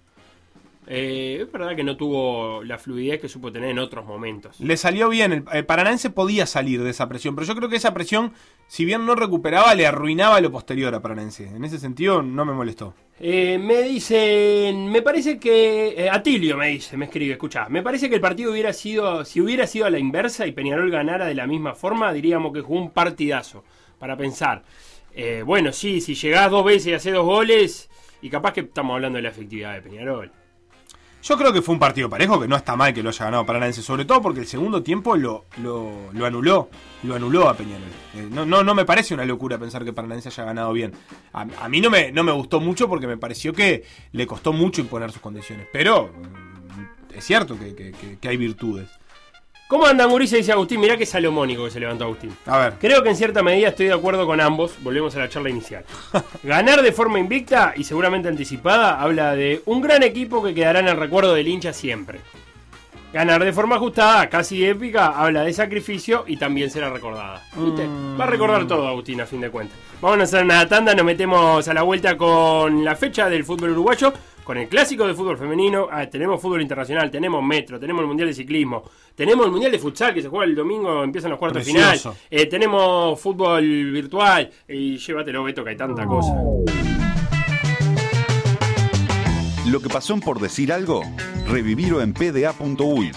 Eh, es verdad que no tuvo la fluidez que supo tener en otros momentos. Le salió bien. El, el Paranaense podía salir de esa presión, pero yo creo que esa presión, si bien no recuperaba, le arruinaba lo posterior a Paranaense. En ese sentido, no me molestó. Eh, me dicen, me parece que eh, Atilio me dice, me escribe, escucha, me parece que el partido hubiera sido, si hubiera sido a la inversa y Peñarol ganara de la misma forma, diríamos que jugó un partidazo. Para pensar, Eh, bueno, sí, si llegás dos veces y haces dos goles, y capaz que estamos hablando de la efectividad de Peñarol. Yo creo que fue un partido parejo, que no está mal que lo haya ganado Paranaense, sobre todo porque el segundo tiempo lo, lo, lo anuló, lo anuló a Peñarol. Eh, no, no, no me parece una locura pensar que Paranaense haya ganado bien. A, a mí no me, no me gustó mucho porque me pareció que le costó mucho imponer sus condiciones, pero mm, es cierto que, que- hay virtudes. ¿Cómo andan, Gurice? Dice Agustín, mirá qué salomónico que se levantó Agustín. A ver, Creo que en cierta medida estoy de acuerdo con ambos. Volvemos a la charla inicial. Ganar de forma invicta y seguramente anticipada habla de un gran equipo que quedará en el recuerdo del hincha siempre. Ganar de forma ajustada, casi épica, habla de sacrificio y también será recordada. ¿Viste? Va a recordar todo Agustín a fin de cuentas. Vamos a hacer una tanda, nos metemos a la vuelta con la fecha del fútbol uruguayo, con el clásico de fútbol femenino. Ah, tenemos fútbol internacional, tenemos metro, tenemos el mundial de ciclismo, tenemos el mundial de futsal que se juega el domingo, empiezan los cuartos de final. Precioso. Eh, tenemos fútbol virtual y llévatelo, Beto, que hay tanta cosa. Lo que pasó en por decir algo, revivirlo en pda.uy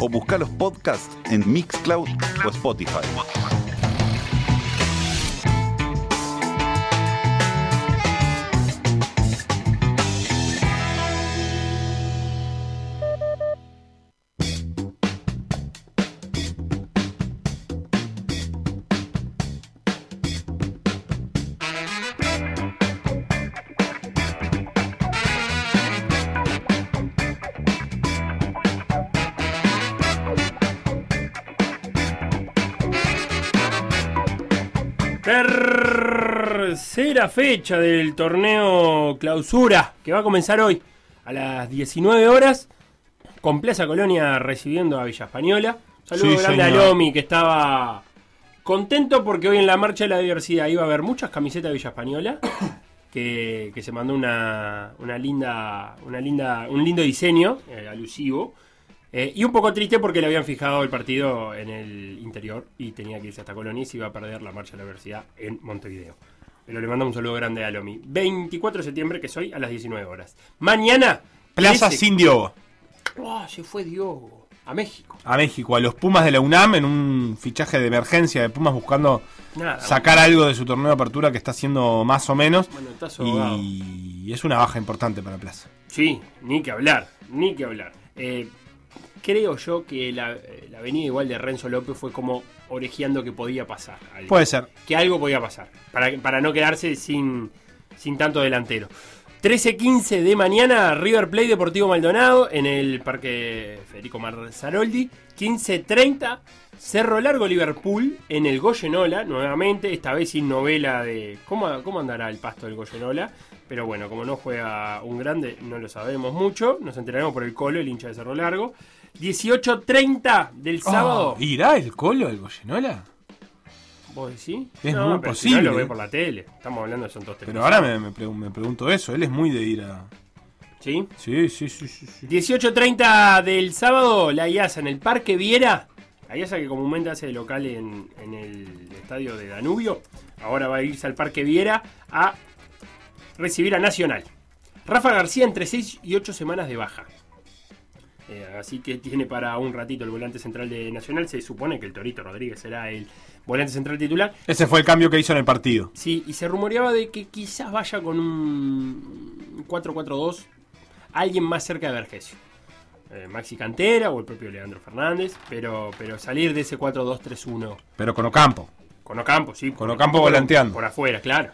o buscar los podcasts en Mixcloud o Spotify. Fecha del torneo clausura que va a comenzar hoy a las 19 horas con Plaza Colonia recibiendo a Villa Española. Saludos Sí, grande a. Lomi que estaba contento porque hoy en la marcha de la diversidad iba a haber muchas camisetas de Villa Española. Que, que se mandó una, una linda, una linda, un lindo diseño eh, alusivo. Eh, y un poco triste porque le habían fijado el partido en el interior y tenía que irse hasta Colonia y se iba a perder la marcha de la universidad en Montevideo. Pero le mandamos un saludo grande a Lomi. 24 de septiembre, que es hoy, a las 19 horas. Mañana. Plaza 13 sin Diogo. Oh, se fue Diogo. A México. A México, a los Pumas de la UNAM en un fichaje de emergencia de Pumas buscando Nada. sacar algo de su torneo de apertura que está haciendo más o menos. Bueno, está sobado. Y es una baja importante para Plaza. Sí, ni que hablar, ni que hablar. Eh, creo yo que la, la venida igual de Renzo López fue como orejeando que podía pasar. algo. Puede ser. que algo podía pasar. Para, para no quedarse sin, sin tanto delantero. 13.15 de mañana, River Plate Deportivo Maldonado en el Parque Federico Marzaroldi. 15.30, Cerro Largo Liverpool en el Goyenola, nuevamente, esta vez sin novela de cómo, cómo andará el pasto del Goyenola. Pero bueno, como no juega un grande, no lo sabemos mucho. Nos enteraremos por el colo, el hincha de Cerro Largo. 18.30 del sábado. Oh, ¿Irá el colo del Goyenola? ¿Vos decís? Es No, muy pero si posible. no lo ve por la tele. Estamos hablando de son todos Pero ahora me, me pregun- me pregunto eso. Él es muy de ir a. ¿Sí? Sí, sí, sí, sí. sí. 18.30 del sábado, la IASA en el Parque Viera. La IASA que comúnmente hace de local en, en el estadio de Danubio. Ahora va a irse al Parque Viera a recibir a Nacional. Rafa García entre 6 y 8 semanas de baja. Eh, así que tiene para un ratito el volante central de Nacional. Se supone que el Torito Rodríguez será el volante central titular. Ese fue el cambio que hizo en el partido. Sí, y se rumoreaba de que quizás vaya con un 4-4-2 alguien más cerca de Vergesio. Eh, Maxi Cantera o el propio Leandro Fernández, pero, pero salir de ese 4-2-3-1 Pero con Ocampo. con Ocampo, sí. Con Ocampo volanteando. Por afuera, claro.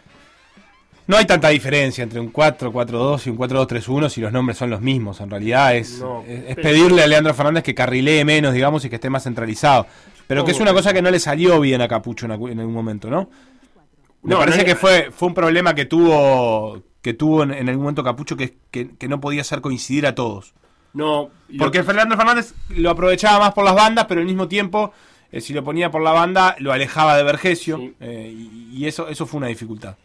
No hay tanta diferencia entre un 4-4-2 y un 4-2-3-1 si los nombres son los mismos. En realidad es, No, es, pedirle a Leandro Fernández que carrilee menos, digamos, y que esté más centralizado. Pero que es una cosa que no le salió bien a Capucho en, algún momento, ¿no? Me No, parece no que fue, fue un problema que tuvo que tuvo en, en algún momento Capucho que, que, que no podía hacer coincidir a todos. No, lo- Porque Fernando Fernández lo aprovechaba más por las bandas, pero al mismo tiempo, eh, si lo ponía por la banda, lo alejaba de Vergesio. Sí. eh, y, y eso, eso fue una dificultad.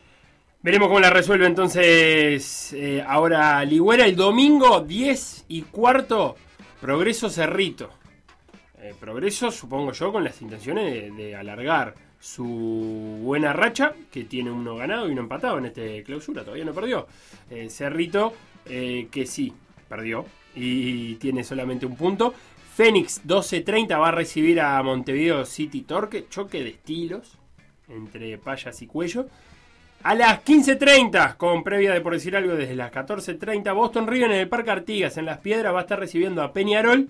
Veremos cómo la resuelve entonces eh, ahora Ligüera. El domingo 10 y cuarto, Progreso Cerrito. Eh, progreso, supongo yo, con las intenciones de, alargar su buena racha, que tiene uno ganado y uno empatado en este clausura, todavía no perdió. Eh, Cerrito, que sí, perdió y tiene solamente un punto. Fénix 12.30 va a recibir a Montevideo City Torque, choque de estilos entre Payas y Cuello. A las 15.30, con previa de por decir algo, desde las 14.30, Boston River en el Parque Artigas, en Las Piedras, va a estar recibiendo a Peñarol.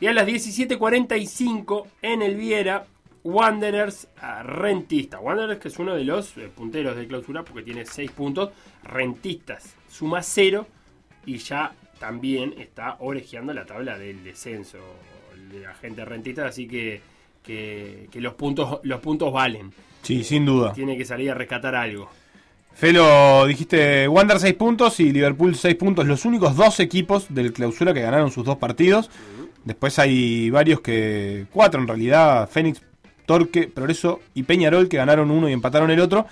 Y a las 17.45, en el Viera, Wanderers a Rentista. Wanderers que es uno de los eh, punteros de clausura porque tiene 6 puntos. Rentistas suma 0 y ya también está orejeando la tabla del descenso de la gente rentista. Así que, que, que los, puntos, los puntos valen. Sí, sin duda. Tiene que salir a rescatar algo. Felo, dijiste Wander 6 puntos y Liverpool 6 puntos. Los únicos dos equipos del clausura que ganaron sus dos partidos. Después hay varios que. Cuatro en realidad. Fénix, Torque, Progreso y Peñarol que ganaron uno y empataron el otro.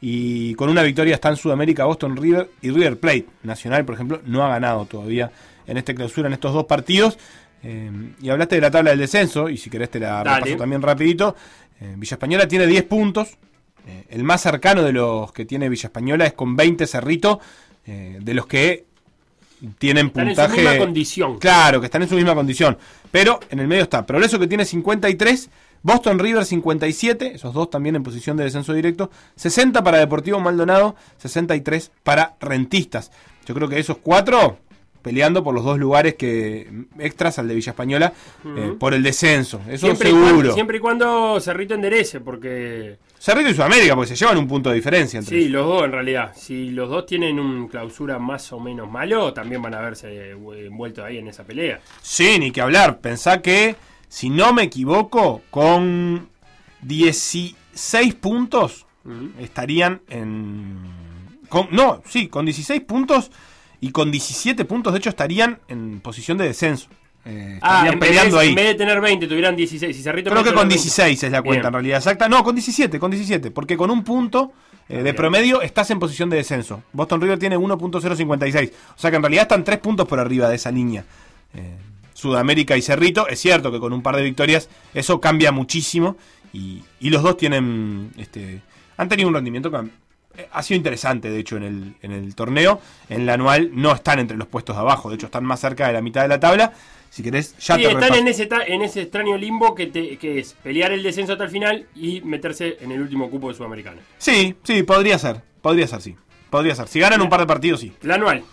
Y con una victoria está en Sudamérica Boston River y River Plate. Nacional, por ejemplo, no ha ganado todavía en este clausura, en estos dos partidos. Eh, y hablaste de la tabla del descenso, y si querés te la Dale. repaso también rapidito. Eh, Villa Española tiene 10 puntos. Eh, el más cercano de los que tiene Villa Española es con 20 Cerrito, eh, de los que tienen Están en su puntaje. misma condición. Claro, que están en su misma condición. Pero en el medio está Progreso que tiene 53, Boston River 57, esos dos también en posición de descenso directo, 60 para Deportivo Maldonado, 63 para Rentistas. Yo creo que esos cuatro peleando por los dos lugares que extras al de Villa Española eh, por el descenso. Eso Siempre y, seguro. cuando, siempre y cuando Cerrito enderece, porque Cerrito y Sudamérica, porque se llevan un punto de diferencia entre sí, ellos. los dos en realidad. Si los dos tienen un clausura más o menos malo, también van a verse eh, envueltos ahí en esa pelea. Sí, ni que hablar. Pensá que, si no me equivoco, con 16 puntos estarían en. con- no, sí, con 16 puntos y con 17 puntos, de hecho, estarían en posición de descenso. Eh, Ah, en peleando de, ahí. en vez de tener 20, tuvieran 16. Y Cerrito Creo que con tuviera 16 es la cuenta Bien. en realidad exacta. No, con 17, con 17. Porque con un punto eh, de Bien. promedio estás en posición de descenso. Boston River tiene 1.056. O sea que en realidad están 3 puntos por arriba de esa línea. Eh, Sudamérica y Cerrito. Es cierto que con un par de victorias eso cambia muchísimo. Y, y los dos tienen. Este, han tenido un rendimiento ha sido interesante, de hecho, en el, en el torneo. En la anual no están entre los puestos de abajo. De hecho, están más cerca de la mitad de la tabla. Si querés, ya Sí, te están repaso. en ese, en ese extraño limbo que, te- que es pelear el descenso hasta el final y meterse en el último cupo de Sudamericana. Sí, sí, podría ser. Podría ser, sí. Podría ser. Si ganan un par de partidos, sí. La anual.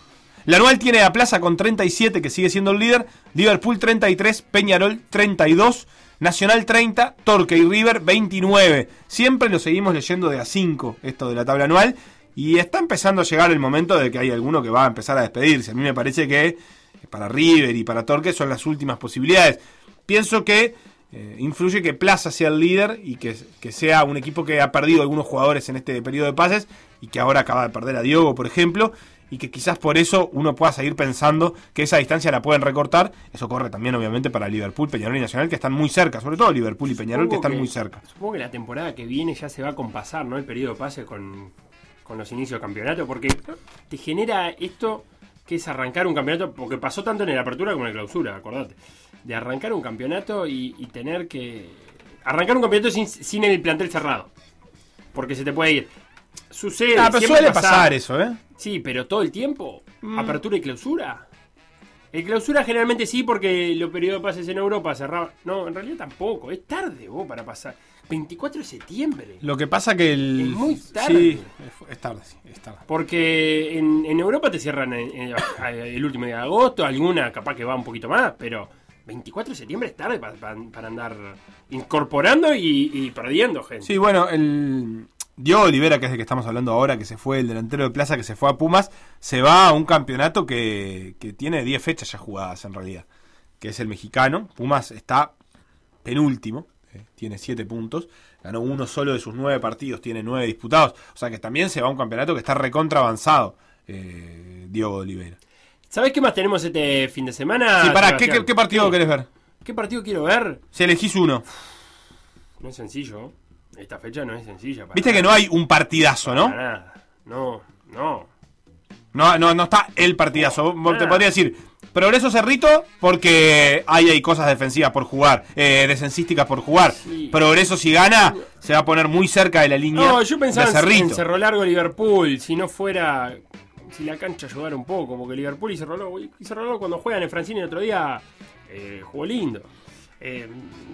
La anual tiene a Plaza con 37, que sigue siendo el líder. Liverpool 33, Peñarol 32, Nacional 30, Torque y River 29. Siempre lo seguimos leyendo de a 5, esto de la tabla anual. Y está empezando a llegar el momento de que hay alguno que va a empezar a despedirse. A mí me parece que para River y para Torque son las últimas posibilidades. Pienso que eh, influye que Plaza sea el líder y que, que sea un equipo que ha perdido algunos jugadores en este periodo de pases y que ahora acaba de perder a Diogo, por ejemplo, y que quizás por eso uno pueda seguir pensando que esa distancia la pueden recortar. Eso corre también, obviamente, para Liverpool, Peñarol y Nacional, que están muy cerca, sobre todo Liverpool y Peñarol, que están muy cerca. Supongo que la temporada que viene ya se va a compasar, ¿no? El periodo de pase con, con los inicios del campeonato, porque te genera esto que es arrancar un campeonato, porque pasó tanto en la apertura como en la clausura, acordate. De arrancar un campeonato y, y tener que. Arrancar un campeonato sin, sin el plantel cerrado. Porque se te puede ir. Sucede. Ah, pero suele pasa. pasar eso, ¿eh? Sí, pero todo el tiempo. Apertura y clausura. El clausura generalmente sí, porque los periodos de pases en Europa cerraban. No, en realidad tampoco. Es tarde vos para pasar. 24 de septiembre. Lo que pasa que el... Es muy tarde. Sí, es- tarde, sí, es tarde. Porque en, en Europa te cierran en- en- a- el último día de agosto, alguna capaz que va un poquito más, pero 24 de septiembre es tarde para, para- para andar incorporando y, y perdiendo gente. Sí, bueno, el Diego Olivera, que es el que estamos hablando ahora, que se fue, el delantero de Plaza, que se fue a Pumas, se va a un campeonato que, que tiene 10 fechas ya jugadas en realidad, que es el mexicano. Pumas está penúltimo, eh, tiene 7 puntos, ganó uno solo de sus 9 partidos, tiene 9 disputados, o sea que también se va a un campeonato que está recontra avanzado, eh, Diego Olivera. ¿Sabés qué más tenemos este fin de semana? sí, pará, ¿qué, Sebastián? qué- qué partido Sí. querés ver? ¿Qué partido quiero ver? Si elegís uno. No es sencillo. Esta fecha no es sencilla. para Viste que no hay un partidazo, ¿no? Para nada. No, no. No, no, no está el partidazo. Te podría decir, progreso Cerrito porque ahí hay cosas defensivas por jugar, eh, defensísticas por jugar. Sí. Progreso si gana, se va a poner muy cerca de la línea No, yo pensaba de Cerrito. en Cerro Largo Liverpool, si no fuera. Si la cancha ayudara un poco, porque Liverpool y Cerro Largo, y Cerro Largo cuando juegan en Francini el otro día, eh, jugó lindo. Eh,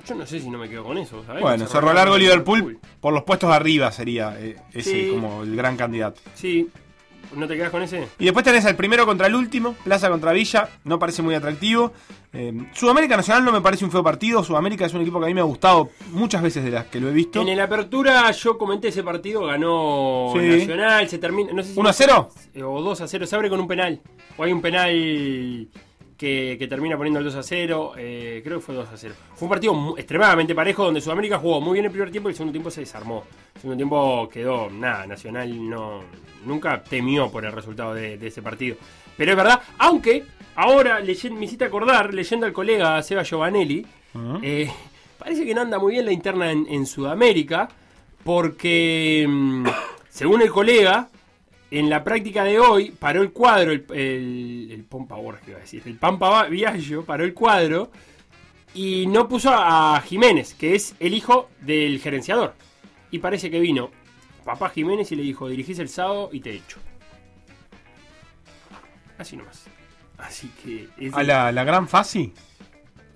yo no sé si no me quedo con eso, ¿sabés? bueno, Cerro Largo Liverpool por los puestos arriba sería eh, ese Sí. como el gran candidato. Sí, ¿no te quedas con ese? Y después tenés el primero contra el último, Plaza contra Villa, no parece muy atractivo. Eh, Sudamérica Nacional no me parece un feo partido, Sudamérica es un equipo que a mí me ha gustado muchas veces de las que lo he visto. En el apertura yo comenté ese partido, ganó Sí. Nacional, se termina. No sé si ¿1 a 0? Eh, o 2 a 0, se abre con un penal. O hay un penal que, que termina poniendo el 2 a 0. eh, creo que fue 2 a 0. Fue un partido extremadamente parejo donde Sudamérica jugó muy bien el primer tiempo y el segundo tiempo se desarmó. El segundo tiempo quedó nada, Nacional no nunca temió por el resultado de, de ese partido. Pero es verdad, aunque ahora leyen- me hiciste acordar, leyendo al colega Seba Giovanelli, eh, parece que no anda muy bien la interna en, en Sudamérica, porque mm, según el colega, en la práctica de hoy paró el cuadro, el, el, el Pompa Borges, iba a decir, el Pampa Viaggio paró el cuadro y no puso a Jiménez, que es el hijo del gerenciador. Y parece que vino papá Jiménez y le dijo, dirigís el sábado y te echo. Así nomás. Así que... es- ¿A la, la gran Fasi?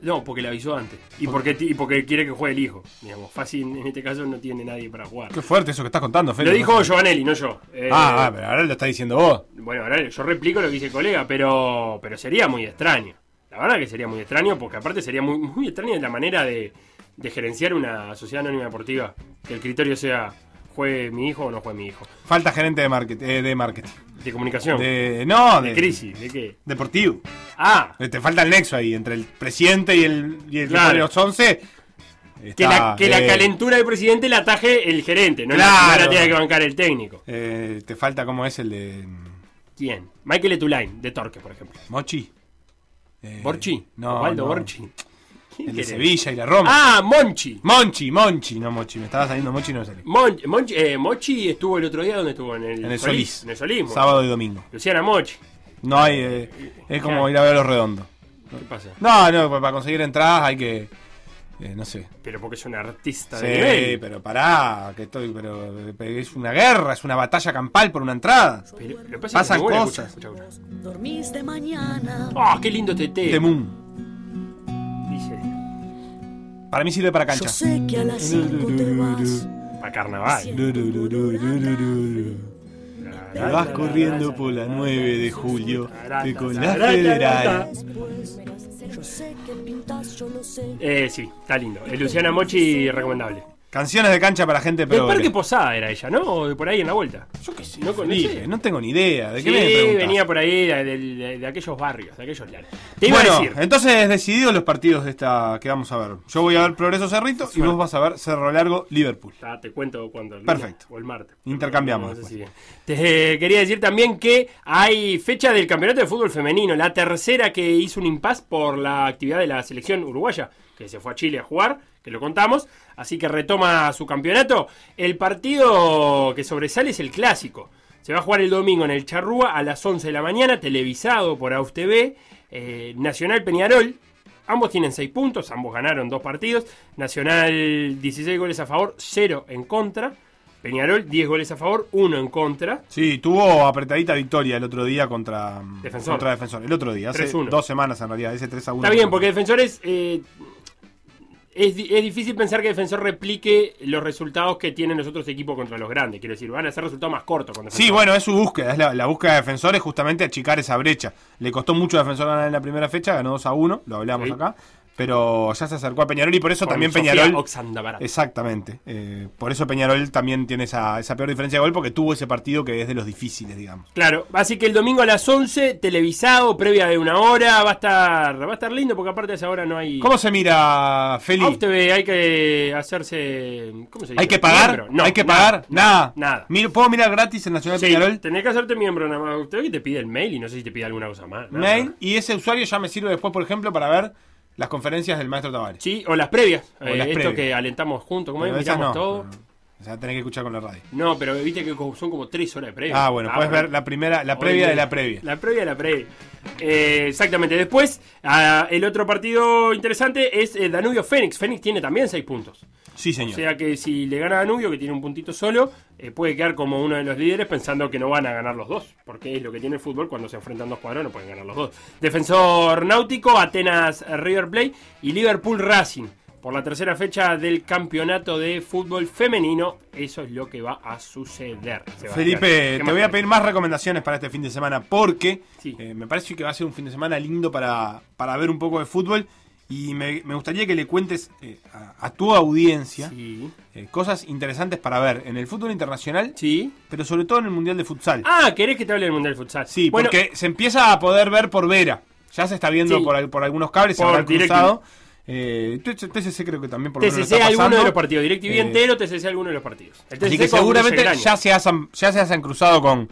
No, porque le avisó antes. Y porque, y porque quiere que juegue el hijo. Digamos, fácil en este caso no tiene nadie para jugar. Qué fuerte eso que estás contando, Fede. Lo dijo Giovanelli, no yo. Eh, Ah, ah, pero ahora lo está diciendo vos. Bueno, ahora yo replico lo que dice el colega, pero, pero sería muy extraño. La verdad que sería muy extraño, porque aparte sería muy, muy extraño la manera de, de gerenciar una sociedad anónima deportiva. Que el criterio sea, juegue mi hijo o no juegue mi hijo. Falta gerente de marketing. eh, de, marketing. De comunicación. De, De, no, de, crisis, ¿de qué? Deportivo. Ah, Eh, Te falta el nexo ahí entre el presidente y el, y el Claro. pone los 11. Que, la, que la eh, calentura del presidente la ataje el gerente, no, la, no la tiene que bancar el técnico. eh, te falta como es el de ¿Quién? Michael Etulain, de Torque, por ejemplo. Mochi. Eh, Borchi. No, Osvaldo no. Borchi. ¿Quién El de? Sevilla y la Roma. Ah, Monchi. Monchi, Monchi, no Mochi. Me estaba saliendo Mochi y no me salió. Mon- Monchi, eh, Mochi estuvo el otro día donde estuvo en el, En el Solís. En el Solís. Sábado y domingo. Luciana Mochi. No hay. eh, es como ir a ver los redondos. ¿Qué pasa? No, no, para conseguir entradas hay que. eh, no sé. Pero porque es un artista Sí, de nivel. pero pará, que estoy, pero, pero es una guerra, es una batalla campal por una entrada. Pero lo que pasa Pasan es que es muy buena, cosas. escucha, escucha, escucha. Dormís de mañana. ¡Ah, qué lindo este tema! Temún. Dice, Para mí sirve para Yo cancha. sé que a las 5 te vas. para carnaval. Te vas corriendo por la 9 de julio que con la federal. Eh, sí, está lindo. Eh, Luciana Mochi, recomendable. Canciones de cancha para gente Del pero Parque Posada era ella, ¿no? O de por ahí en la vuelta. Yo qué sé, No Felipe, conocí. no tengo ni idea. ¿De Sí, qué me preguntás? venía por ahí de, de- de- de aquellos barrios, de aquellos lares. Te iba Bueno, a decir. entonces decididos los partidos de esta que vamos a ver. Yo voy a ver Progreso Cerrito y vos vas a ver Cerro Largo Liverpool. Ya te cuento cuando. el Perfecto. lunes O el martes. Intercambiamos No sé después. si bien. Te eh, quería decir también que hay fecha del campeonato de fútbol femenino, la tercera que hizo un impas por la actividad de la selección uruguaya, que se fue a Chile a jugar, que lo contamos, así que retoma su campeonato. El partido que sobresale es el clásico. Se va a jugar el domingo en el Charrúa a las 11 de la mañana, televisado por AUS TV, eh, Nacional Peñarol. Ambos tienen 6 puntos, ambos ganaron dos partidos. Nacional 16 goles a favor, 0 en contra. Peñarol 10 goles a favor, 1 en contra. Sí, tuvo apretadita victoria el otro día contra Defensor. Contra Defensor. El otro día, hace 3-1. dos semanas en realidad, ese 3 a 1. Está bien, porque Defensores. eh, es, es difícil pensar que Defensor replique los resultados que tienen los otros equipos contra los grandes. Quiero decir, van a ser resultados más cortos con. Sí, bueno, es su búsqueda, es la, la búsqueda de Defensor es justamente achicar esa brecha. Le costó mucho a Defensor ganar en la primera fecha, ganó 2 a 1, lo hablamos Sí. acá, pero ya se acercó a Peñarol y por eso Con también Sofía Peñarol... Oxandabarat. Exactamente, eh, por eso Peñarol también tiene esa, esa peor diferencia de gol porque tuvo ese partido que es de los difíciles, digamos. Claro, así que el domingo a las 11, televisado, previa de una hora, va a estar va a estar lindo porque aparte de esa hora no hay... ¿Cómo se mira, Feli? TV, hay que hacerse... ¿Cómo se dice? ¿Hay que pagar? No, ¿Hay que nada, pagar? Nada. Nada. ¿Puedo mirar gratis en Nacional Sí, Peñarol? tenés que hacerte miembro nada más. Usted que te pide el mail y no sé si te pide alguna cosa más. Mail, más. y ese usuario ya me sirve después, por ejemplo, para ver las conferencias del maestro Tavares. Sí, o las previas. O eh, las esto previas. que alentamos juntos, como esas miramos no, todo. O sea, tenés que escuchar con la radio. No, pero viste que son como tres horas de previa. Ah, bueno, puedes ver la primera, la previa de la previa. La previa de la previa. Eh, exactamente. Después, ah, el otro partido interesante es eh, Danubio Fénix. Fénix tiene también seis puntos. Sí, O señor. sea que si le gana a Danubio, que tiene un puntito solo, eh, puede quedar como uno de los líderes pensando que no van a ganar los dos. Porque es lo que tiene el fútbol cuando se enfrentan dos cuadros, no pueden ganar los dos. Defensor Náutico, Atenas River Plate y Liverpool Racing. Por la tercera fecha del campeonato de fútbol femenino, eso es lo que va a suceder. Sebastián. Felipe, ¿Qué te voy a pedir más recomendaciones para este fin de semana porque Sí. eh, me parece que va a ser un fin de semana lindo para, para ver un poco de fútbol y me, me gustaría que le cuentes eh, a, a tu audiencia Sí. eh, cosas interesantes para ver en el fútbol internacional, Sí. pero sobre todo en el Mundial de Futsal. Ah, ¿querés que te hable del Mundial de Futsal? sí, bueno, porque se empieza a poder ver por Vera. Ya se está viendo Sí. por, por algunos cables, se Por habrán DirecTV. cruzado. Eh, TCC creo que también por lo menos TCC está alguno de los partidos, DirecTV Eh, entero, TCC alguno de los partidos. El Así que seguramente ya se, hayan, ya se hayan cruzado con,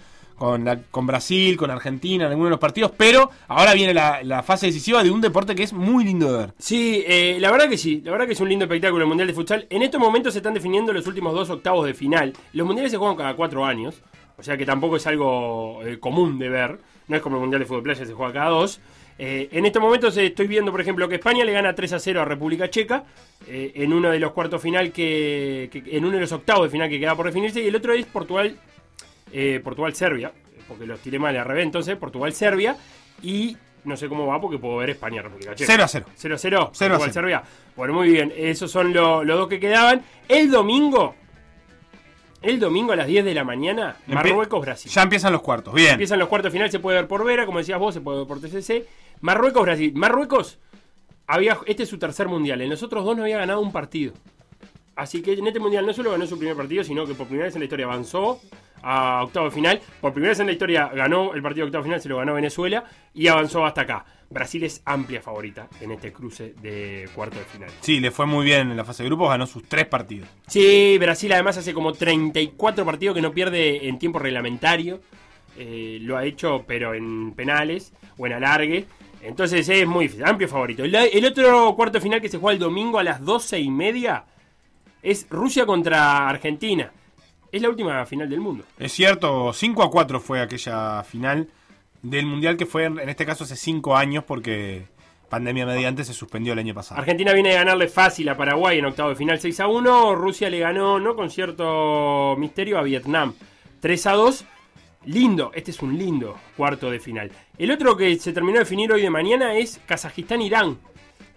con, Brasil, con Argentina, en algunos de los partidos, pero ahora viene la, fase decisiva de un deporte que es muy lindo de ver. Sí, eh, la verdad que sí, la verdad que es un lindo espectáculo el Mundial de Futsal. En estos momentos se están definiendo los últimos dos octavos de final. Los mundiales se juegan cada cuatro años, o sea que tampoco es algo eh, común de ver. No es como el Mundial de Fútbol Playa, se juega cada dos. Eh, en estos momentos estoy viendo, por ejemplo, que España le gana 3 a 0 a República Checa en uno de los cuartos final que- en uno de los octavos de final que queda por definirse y el otro es Portugal eh, Portugal-Serbia, porque los tiré mal al revés, entonces Portugal-Serbia y no sé cómo va porque puedo ver España-República Checa. 0 a 0. 0 0 0 a Portugal, 0. Serbia. Bueno, muy bien. Esos son lo- los dos que quedaban. El domingo. El domingo a las 10 de la mañana, Marruecos-Brasil. Ya empiezan los cuartos. Bien. Empiezan los cuartos final, se puede ver por Vera, como decías vos, se puede ver por TCC. Marruecos-Brasil. Marruecos, había, este es su tercer mundial. En los otros dos no había ganado un partido. Así que en este mundial no solo ganó su primer partido, sino que por primera vez en la historia avanzó a octavo de final. Por primera vez en la historia ganó el partido de octavo de final, se lo ganó Venezuela y avanzó hasta acá. Brasil es amplia favorita en este cruce de cuarto de final. Sí, le fue muy bien en la fase de grupos, ganó sus tres partidos. Sí, Brasil además hace como 34 partidos que no pierde en tiempo reglamentario. Eh, lo ha hecho, pero en penales o en alargue. Entonces es muy amplio favorito. El, el otro cuarto de final que se juega el domingo a las 12 y media es Rusia contra Argentina. Es la última final del mundo. Es cierto, 5 a 4 fue aquella final del Mundial que fue en este caso hace 5 años porque pandemia mediante se suspendió el año pasado. Argentina viene a ganarle fácil a Paraguay en octavo de final 6 a 1. Rusia le ganó, no con cierto misterio, a Vietnam 3 a 2. Lindo, este es un lindo cuarto de final. El otro que se terminó de definir hoy de mañana es Kazajistán-Irán.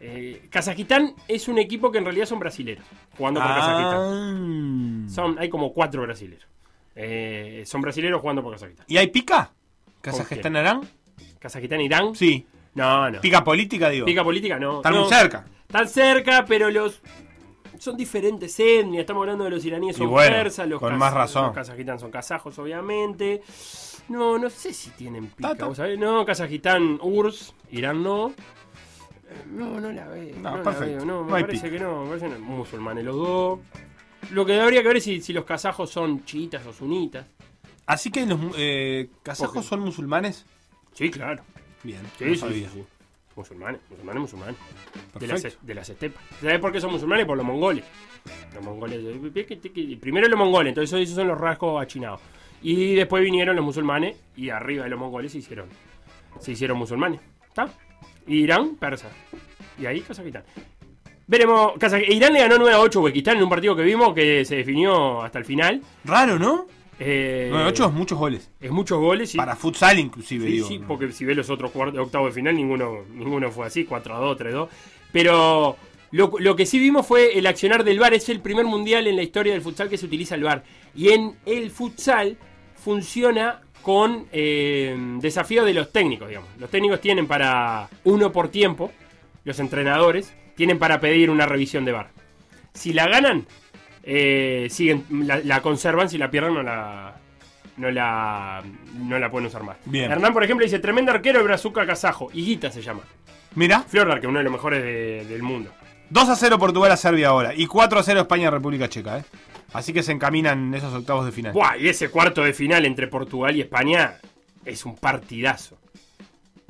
Eh, Kazajistán es un equipo que en realidad son brasileros, jugando por Kazajistán. Ah. Son, hay como cuatro brasileros. Eh, son brasileros jugando por Kazajistán. ¿Y hay pica? ¿Kazajistán Irán? Kazajistán-Irán. Sí. No, no. Pica política, digo. Pica política, no. Están No. muy cerca. Están cerca, pero los. Son diferentes etnias. Estamos hablando de los iraníes son bueno, persas, los con más razón. Los kazajistán son kazajos, obviamente. No, no sé si tienen pica. ¿vos sabés? No, Kazajistán, URSS, Irán no. No, no la veo. No, No, la perfecto. veo, no, me No parece que no. Me parecen musulmanes los dos. Lo que habría que ver es si, si los kazajos son chiitas o sunitas. Así que los eh, kazajos son musulmanes. Sí, claro. Bien, Sí, no sí, sí. Musulmanes, musulmanes, musulmanes. De las, de las estepas. ¿Sabes por qué son musulmanes? Por los mongoles. Los mongoles. eh, que- que- Primero los mongoles, entonces esos- esos son los rasgos achinados. Y después vinieron los musulmanes y arriba de los mongoles se hicieron, se hicieron musulmanes. ¿Está? Irán, persa. Y ahí Kazajistán. Veremos. Kazaj- Irán le ganó 9 a 8 a Uzbekistán en un partido que vimos que se definió hasta el final. Raro, ¿no? Eh, 9-8 es muchos goles. es muchos goles. sí. Para futsal, inclusive, Sí, digo. sí, ¿no? porque si ves los otros cuartos, octavos de final, ninguno, ninguno fue así, 4 a 2, 3 a 2. Pero lo, lo que sí vimos fue el accionar del VAR. Es el primer mundial en la historia del futsal que se utiliza el VAR. Y en el futsal funciona con eh, desafío de los técnicos, digamos. Los técnicos tienen para uno por tiempo, los entrenadores tienen para pedir una revisión de VAR. Si la ganan, eh, siguen, la, la conservan, si la pierden no la, no la, no la pueden usar más. Bien. Hernán, por ejemplo, dice, tremendo arquero el brazuca kazajo, Higuita se llama. Mira, Flor que uno de los mejores de- del mundo. 2 a 0 Portugal a Serbia ahora. Y 4 a 0 España a República Checa, ¿eh? Así que se encaminan esos octavos de final. Buah, y ese cuarto de final entre Portugal y España es un partidazo.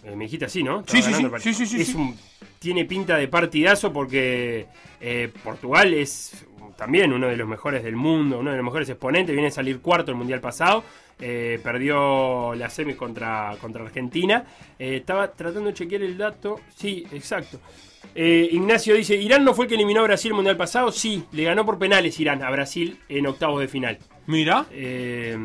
Eh, me dijiste así, ¿no? Sí, sí, sí, sí, sí, es un- tiene pinta de partidazo porque eh, Portugal es también uno de los mejores del mundo, uno de los mejores exponentes. Viene a salir cuarto el mundial pasado. eh, perdió la semis contra, contra Argentina. Estaba tratando de chequear el dato. Sí, exacto. Eh, Ignacio dice: ¿Irán no fue el que eliminó a Brasil el mundial pasado? Sí, le ganó por penales Irán a Brasil en octavos de final. Mira, Eh,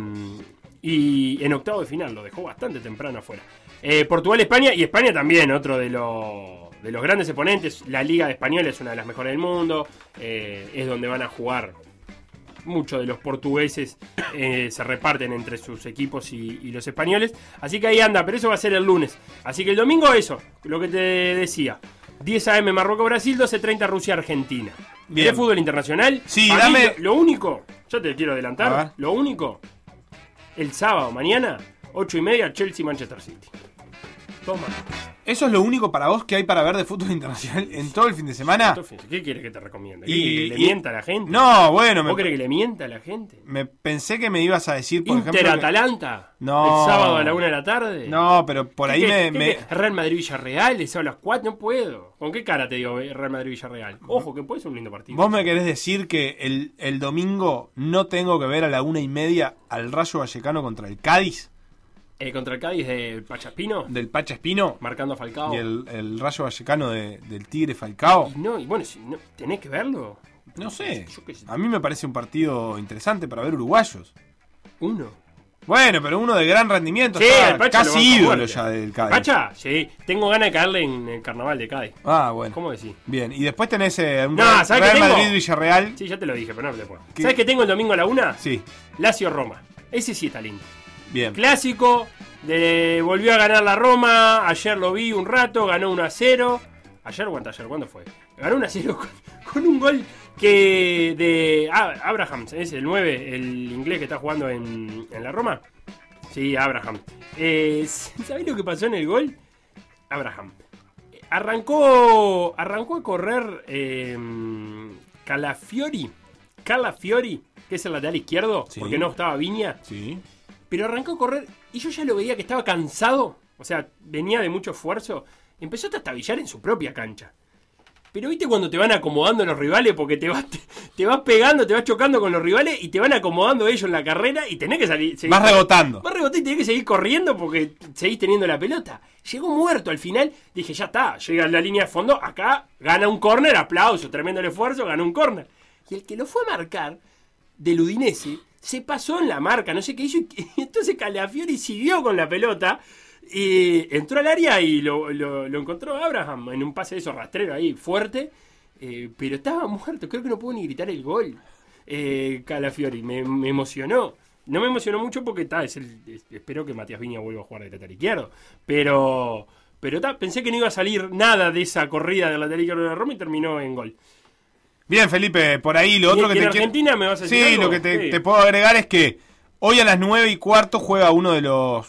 y en octavo de final lo dejó bastante temprano afuera. Eh, Portugal, España y España también, otro de los, de los grandes exponentes. La Liga Española es una de las mejores del mundo. es donde van a jugar. Muchos de los portugueses eh, se reparten entre sus equipos y, y los españoles. Así que ahí anda, pero eso va a ser el lunes. Así que el domingo eso, lo que te decía. 10 AM Marruecos-Brasil, 12.30 Rusia-Argentina. Bien. ¿De fútbol internacional? Sí, Para dame- Lo, lo único, yo te quiero adelantar, lo único, el sábado, mañana, 8 y media, Chelsea-Manchester City. Toma. eso es lo único para vos que hay para ver de fútbol internacional en todo el fin de semana. ¿Qué quieres que te recomiende? Y- ¿Qué quieres que le y- mienta a la gente? No, bueno, ¿Vos me, querés que le mienta a la gente? me pensé que me ibas a decir, por ejemplo. que- Inter-Atalanta. No. El sábado a la una de la tarde. No, pero por ¿Qué ahí qué- me. qué me- qué? Real Madrid-Villarreal, es a las 4, no puedo. ¿Con qué cara te digo eh, Real Madrid-Villarreal? Ojo, que puede ser un lindo partido. Vos me querés decir que el, el domingo no tengo que ver a la una y media al Rayo Vallecano contra el Cádiz Eh, contra el Cádiz de Pachaspino, del Pacha Espino marcando a Falcao. y el, el Rayo Vallecano de- del Tigre Falcao. Y no, y bueno, si no, tenés que verlo. No sé. A mí me parece un partido interesante para ver uruguayos. Uno. Bueno, pero uno de gran rendimiento. Sí, está el Pacha casi ídolo ya del Cádiz. ¿Pacha? Sí. Tengo ganas de caerle en el carnaval de Cádiz. Ah, bueno. ¿Cómo decís? Bien, y después tenés eh, un No, Real, ¿sabés qué Real? Madrid-Villarreal. Sí, ya te lo dije, pero no te puedo. ¿Qué? ¿Sabes qué tengo el domingo a la una? Sí, Lazio-Roma. Ese sí está lindo. Bien. Clásico. De, volvió a ganar la Roma. Ayer lo vi un rato. Ganó 1 a 0. Ayer, ¿cuánto ayer? ¿Cuándo fue? Ganó 1 a 0 con, con un gol que de ah, Abraham, es el 9, el inglés que está jugando en, en la Roma. Sí, Abraham. Eh, ¿Sabés lo que pasó en el gol? Abraham. Arrancó, arrancó a correr eh, Calafiori. Calafiori, que es el lateral izquierdo, Sí. porque no estaba Viña. Sí. Pero arrancó a correr y yo ya lo veía que estaba cansado. O sea, venía de mucho esfuerzo. Empezó a tastabillar en su propia cancha. Pero viste cuando te van acomodando los rivales porque te vas, te, te vas pegando, te vas chocando con los rivales y te van acomodando ellos en la carrera y tenés que salir. seguir- Vas rebotando. Vas rebotando y tenés que seguir corriendo porque seguís teniendo la pelota. Llegó muerto al final. Dije, ya está, llega a la línea de fondo. Acá gana un córner, aplauso, tremendo el esfuerzo, ganó un córner. Y el que lo fue a marcar del Udinese se pasó en la marca, no sé qué hizo. Y entonces Calafiori siguió con la pelota. Y entró al área y lo, lo- lo encontró Abraham en un pase de esos rastrero ahí, fuerte. eh, pero estaba muerto, creo que no pudo ni gritar el gol. Eh, Calafiori, me, me emocionó. No me emocionó mucho porque ta, es el- es- espero que Matías Viña vuelva a jugar de lateral izquierdo. Pero, pero ta, pensé que no iba a salir nada de esa corrida del lateral izquierdo de Roma y terminó en gol. Bien, Felipe, por ahí lo ¿Y- otro que en te quiero- Argentina me vas a decir Sí, algo? lo que te, Sí. te puedo agregar es que hoy a las 9 y cuarto juega uno de los.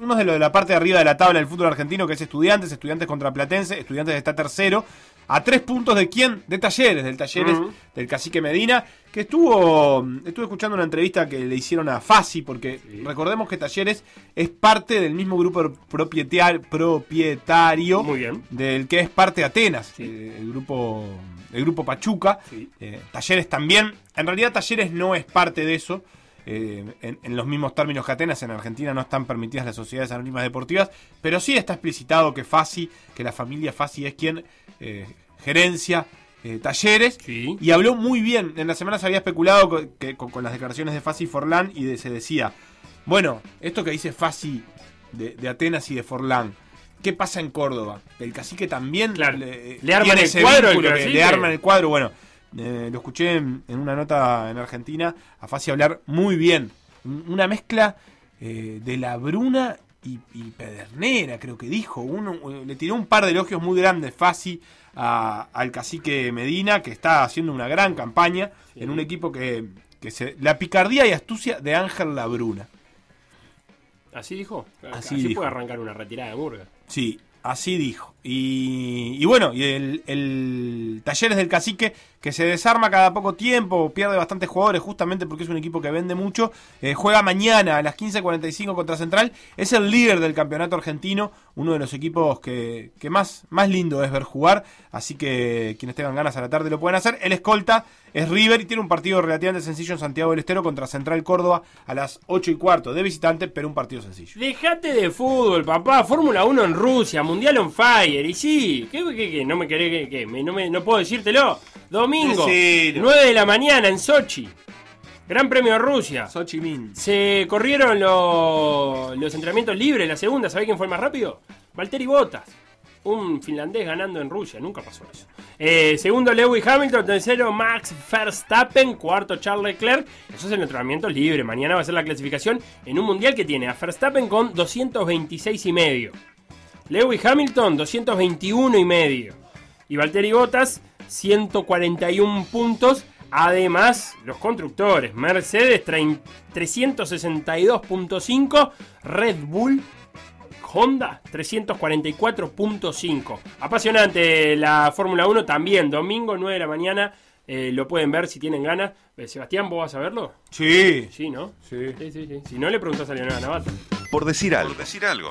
Uno de los de la parte de arriba de la tabla del fútbol argentino, que es Estudiantes, Estudiantes contra Platense, Estudiantes está tercero, a tres puntos de quién? De Talleres, del Talleres, Ujú. del Cacique Medina, que estuvo, estuve escuchando una entrevista que le hicieron a Fasi, porque Sí. recordemos que Talleres es parte del mismo grupo propietario, propietario Muy bien. del que es parte Atenas, Sí. eh, el grupo el grupo Pachuca. Sí. Eh, Talleres también. En realidad Talleres no es parte de eso. eh, en, en los mismos términos que Atenas, en Argentina no están permitidas las sociedades anónimas deportivas, pero sí está explicitado que Fasi, que la familia Fasi es quien eh, gerencia eh, Talleres. Sí. Y habló muy bien. En la semana se había especulado que, con, con las declaraciones de Fasi y Forlán y de- se decía, bueno, esto que dice Fasi de, de Atenas y de Forlán, ¿qué pasa en Córdoba? El cacique también Claro. le, Le arman el cuadro el que le arman el cuadro. Bueno, eh, lo escuché en, en una nota en Argentina a Fasi hablar muy bien. Un- Una mezcla eh, de la Bruna y, y Pedernera, creo que dijo. Uno, eh, le tiró un par de elogios muy grandes Fasi a- al cacique Medina, que está haciendo una gran campaña en un equipo que, que se. La picardía y astucia de Ángel Labruna. ¿Así dijo? Así Así, dijo. puede arrancar una retirada de Murga. Sí, así dijo. Y, y bueno, y el, el Talleres del Cacique, que se desarma cada poco tiempo, pierde bastantes jugadores justamente porque es un equipo que vende mucho, eh, juega mañana a las 15.45 contra Central, es el líder del campeonato argentino, uno de los equipos que, que más, más lindo es ver jugar, así que quienes tengan ganas a la tarde lo pueden hacer. El escolta es River y tiene un partido relativamente sencillo en Santiago del Estero contra Central Córdoba a las 8 y cuarto de visitante, pero un partido sencillo. Dejate de fútbol, papá. Fórmula 1 en Rusia, Mundial on Fire. Y sí, ¿qué, qué, qué? ¿No me querés que, no, me, no puedo decírtelo? Domingo, Decilo. 9 de la mañana en Sochi. Gran Premio de Rusia. Xochimilco. Se corrieron los, los entrenamientos libres, la segunda, ¿sabés quién fue el más rápido? Valtteri Bottas. Un finlandés ganando en Rusia, nunca pasó eso. Eh, segundo, Lewis Hamilton. Tercero, Max Verstappen. Cuarto, Charles Leclerc. Eso es el entrenamiento libre. Mañana va a ser la clasificación en un mundial que tiene a Verstappen con 226 y medio. Lewis Hamilton, 221 y medio. Y Valtteri Bottas, 141 puntos. Además, los constructores, Mercedes, trein- 362.5, Red Bull, Honda, 344.5. Apasionante la Fórmula 1 también, domingo 9 de la mañana. eh, lo pueden ver si tienen ganas. Eh, Sebastián, ¿vos vas a verlo? Sí. Sí, ¿no? Sí. Sí, sí, sí. Si no, le preguntas a Leonardo Navato. Por decir algo. decir algo.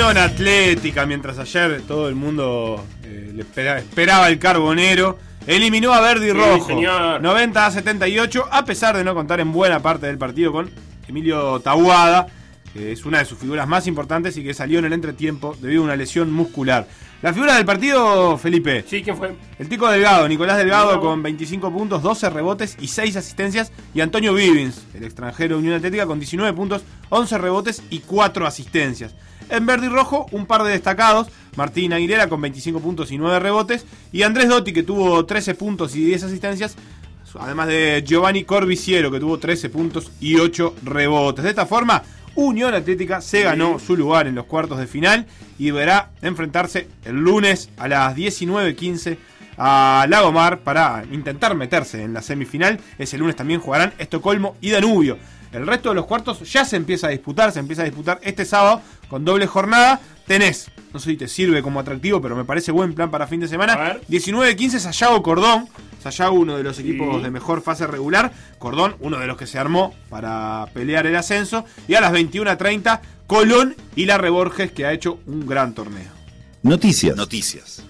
Unión Atlética, mientras ayer todo el mundo eh, le espera- esperaba el carbonero, eliminó a Verdi Sí, Rojo. señor. 90 a 78, a pesar de no contar en buena parte del partido con Emilio Tabuada. que es una de sus figuras más importantes y que salió en el entretiempo debido a una lesión muscular. La figura del partido, Felipe. Sí, ¿quién fue? El Tico Delgado, Nicolás Delgado Delgado. con 25 puntos, 12 rebotes y 6 asistencias. Y Antonio Vivins, el extranjero de Unión Atlética, con 19 puntos, 11 rebotes y 4 asistencias. En verde y rojo, un par de destacados. Martín Aguilera con 25 puntos y 9 rebotes. Y Andrés Dotti, que tuvo 13 puntos y 10 asistencias. Además de Giovanni Corbiciero, que tuvo 13 puntos y 8 rebotes. De esta forma, Unión Atlética se ganó su lugar en los cuartos de final y deberá enfrentarse el lunes a las 19.15 a Lagomar para intentar meterse en la semifinal. Ese lunes también jugarán Estocolmo y Danubio. El resto de los cuartos ya se empieza a disputar, se empieza a disputar este sábado con doble jornada. Tenés, no sé si te sirve como atractivo, pero me parece buen plan para fin de A semana. ver. 19-15 Sayago Cordón. Sayago, uno de los equipos de mejor fase regular. Cordón, uno de los que se armó para pelear el ascenso. Y a las 21.30, Colón y la Reborges, que ha hecho un gran torneo. Noticias. Noticias.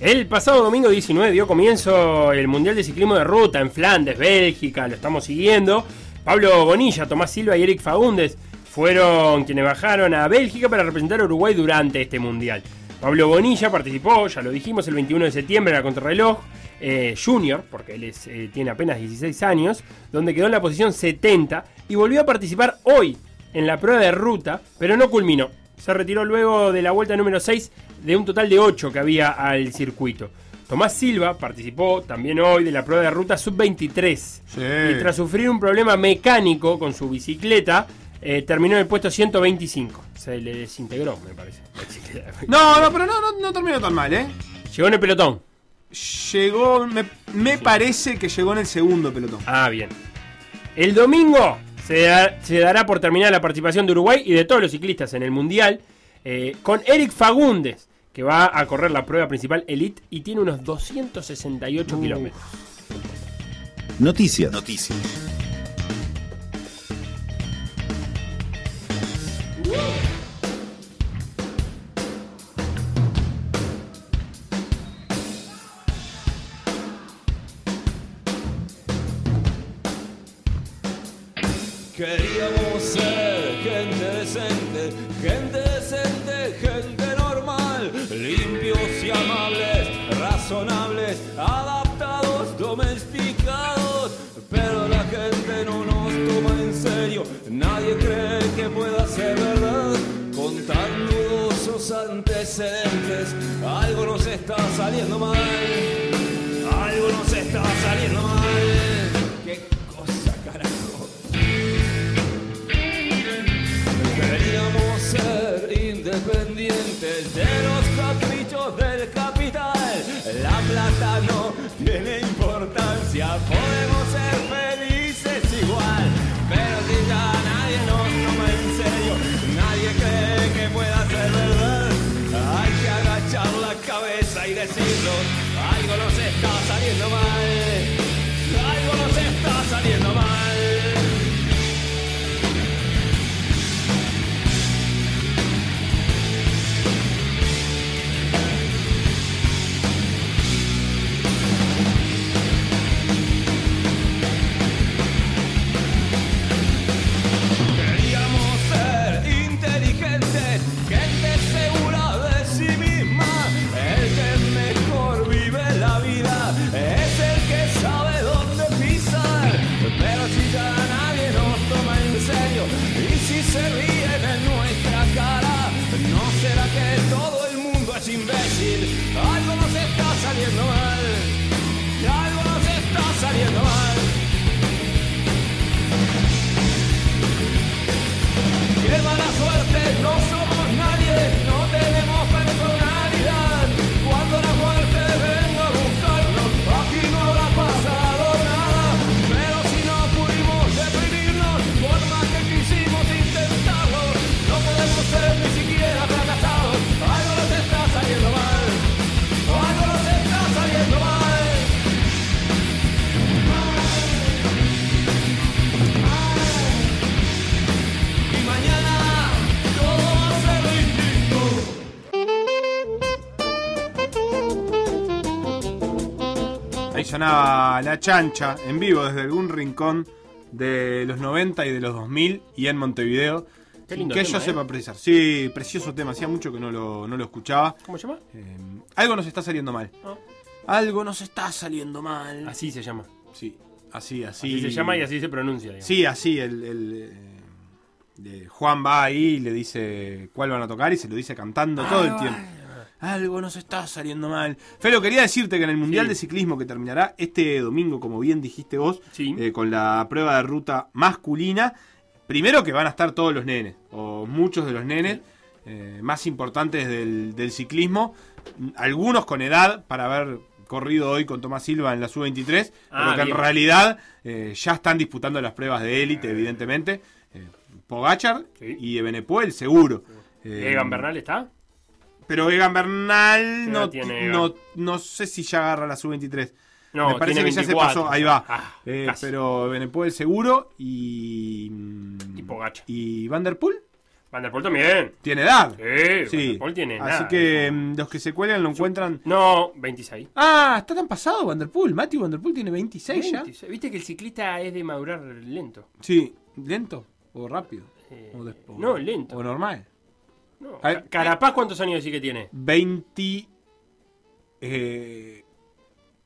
El pasado domingo 19 dio comienzo el Mundial de Ciclismo de Ruta en Flandes, Bélgica, lo estamos siguiendo. Pablo Bonilla, Tomás Silva y Eric Fagundes fueron quienes bajaron a Bélgica para representar a Uruguay durante este Mundial. Pablo Bonilla participó, ya lo dijimos, el 21 de septiembre en la contrarreloj eh, junior, porque él es, eh, tiene apenas 16 años, donde quedó en la posición 70 y volvió a participar hoy en la prueba de ruta, pero no culminó. Se retiró luego de la vuelta número 6 de un total de 8 que había al circuito. Tomás Silva participó también hoy de la prueba de ruta sub-23 y tras sufrir un problema mecánico con su bicicleta, eh, terminó en el puesto 125. Se le desintegró, me parece. No, no, pero no, no, no terminó tan mal, ¿eh? Llegó en el pelotón. Llegó, me, me parece que llegó en el segundo pelotón. Ah, bien. El domingo se, da- se dará por terminada la participación de Uruguay y de todos los ciclistas en el Mundial, eh, con Eric Fagundes, que va a correr la prueba principal Elite y tiene unos 268 kilómetros. Noticias. Noticias. Está saliendo mal, algo decirlo, algo nos está saliendo mal. Algo nos está saliendo mal. La Chancha en vivo desde algún rincón de los 90 y de los 2000 y en Montevideo. Qué Sin lindo que tema, yo ¿eh? sepa precisar. Sí, precioso tema. Hacía mucho que no lo, no lo escuchaba. ¿Cómo se llama? Eh, algo nos está saliendo mal. Ah. Algo nos está saliendo mal. Así se llama. Sí, así, así. Así se llama y así se pronuncia. digamos. Sí, así. El, el, eh, Juan va ahí y le dice cuál van a tocar y se lo dice cantando todo el tiempo. Algo nos está saliendo mal. Felo, quería decirte que en el Mundial Sí. de Ciclismo que terminará este domingo, como bien dijiste vos, Sí. eh, con la prueba de ruta masculina, primero que van a estar todos los nenes, o muchos de los nenes eh, más importantes del, del ciclismo, algunos con edad para haber corrido hoy con Tomás Silva en la sub-23, Ah, pero que en realidad eh, ya están disputando las pruebas de élite, evidentemente. Eh, Pogachar Sí. y Ebenepoel, seguro. Eh, ¿Egan Bernal está? Pero Egan Bernal ¿Qué no, edad tiene Egan? no, no sé si ya agarra la sub-23. No, Me parece tiene que ya se 24, pasó, ahí va. Ah, Eh, pero Benepoel seguro y. Y Pogacar. ¿Y Vanderpool? Van der Poel también. Tiene edad. Sí, Van der Poel tiene Así que mm, los que se cuelgan lo encuentran. No, 26. Ah, está tan pasado Vanderpool. Matthew Vanderpool tiene 26 ya. 26. Viste que el ciclista es de madurar lento. Sí, lento o rápido. Eh, o- no, lento. O normal. No. Ver, Carapaz, ¿cuántos años decís que tiene? 20. Eh,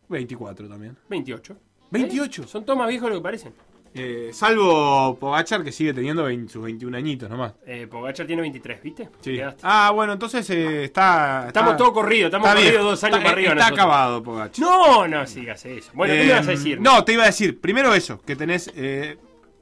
24 también. 28. 28. ¿Eh? Son todos más viejos de lo que parecen. Eh, salvo Pogachar que sigue teniendo 20 sus 21 añitos nomás. Eh, Pogacar tiene 23, ¿viste? Sí. Ah, bueno, entonces eh, está, Estamos está- todos corridos, estamos corridos bien. dos años Está- para arriba. Está nosotros. acabado Pogachar. No, no sigas eso. Bueno, ¿qué me Eh, a decir? No, te iba a decir, primero eso, que tenés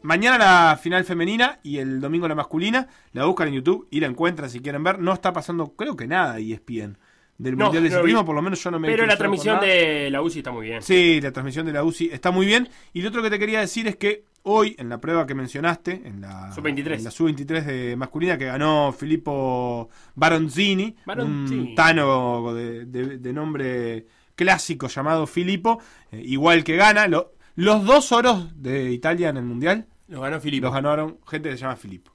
mañana la final femenina y el domingo la masculina. La buscan en YouTube y la encuentran si quieren ver. No está pasando, creo que nada E ESPN. Del No, Mundial de Ciclismo, por lo menos yo no me Pero la transmisión de la UCI está muy bien. Sí, la transmisión de la UCI está muy bien. Y lo otro que te quería decir es que hoy, en la prueba que mencionaste, en la Sub-23. en la sub-23 de masculina, que ganó Filippo Baronzini, Baronzini. un tano de, de- de nombre clásico llamado Filippo, eh, igual que gana. Lo- los dos oros de Italia en el Mundial Lo ganó Filippo. los ganaron gente que se llama Filippo.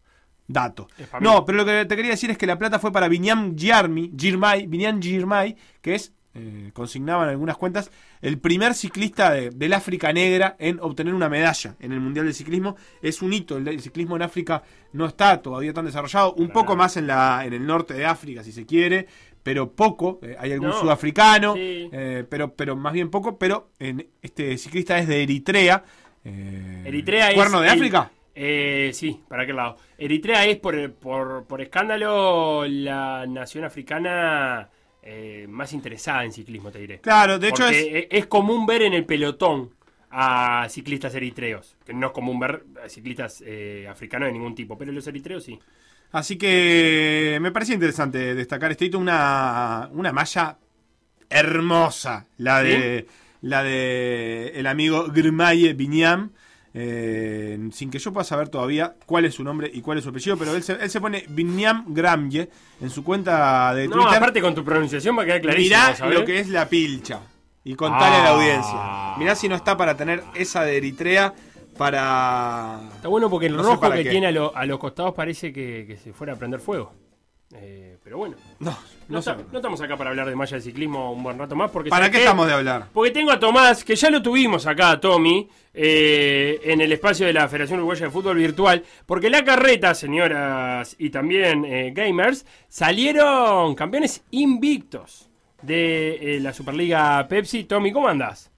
Dato. No, pero lo que te quería decir es que la plata fue para Vinyam Girmay, Girmay, Vinyam Girmay, que es, eh, consignaban algunas cuentas, el primer ciclista de- del África Negra en obtener una medalla en el Mundial de Ciclismo. Es un hito, el, el ciclismo en África no está todavía tan desarrollado, un poco más en, la, en el norte de África, si se quiere, pero poco. eh, hay algún No, sudafricano, sí. eh, pero, pero más bien poco, pero en, este ciclista es de Eritrea. Eh, Eritrea es. ¿Cuerno de el- África? Eh, sí, ¿para qué lado? Eritrea es, por, por, por escándalo, la nación africana eh, más interesada en ciclismo, te diré. Claro, de hecho es... Porque e- es común ver en el pelotón a ciclistas eritreos. Que no es común ver a ciclistas eh, africanos de ningún tipo, pero los eritreos sí. Así que me parecía interesante destacar este hito, una, una malla hermosa, la de la de el amigo Grimaye Binyam, eh, sin que yo pueda saber todavía cuál es su nombre y cuál es su apellido, pero él se, él se pone Binyam Gramye en su cuenta de No, Twitter. aparte con tu pronunciación va a quedar clarísimo. Mirá lo que es la pilcha y contale a la Ah. audiencia. Mirá si no está para tener esa de Eritrea para... Está bueno porque el No rojo que qué. tiene a, lo- a los costados parece que, que se fuera a prender fuego. Eh, pero bueno, No, no, no sé. está- no estamos acá para hablar de malla de ciclismo un buen rato más. Porque ¿Para ¿sabes qué estamos de hablar? Porque tengo a Tomás, que ya lo tuvimos acá, Tommy, eh, en el espacio de la Federación Uruguaya de Fútbol Virtual, porque la carreta, señoras y también eh, gamers, salieron campeones invictos de eh, la Superliga Pepsi. Tommy, ¿cómo andás?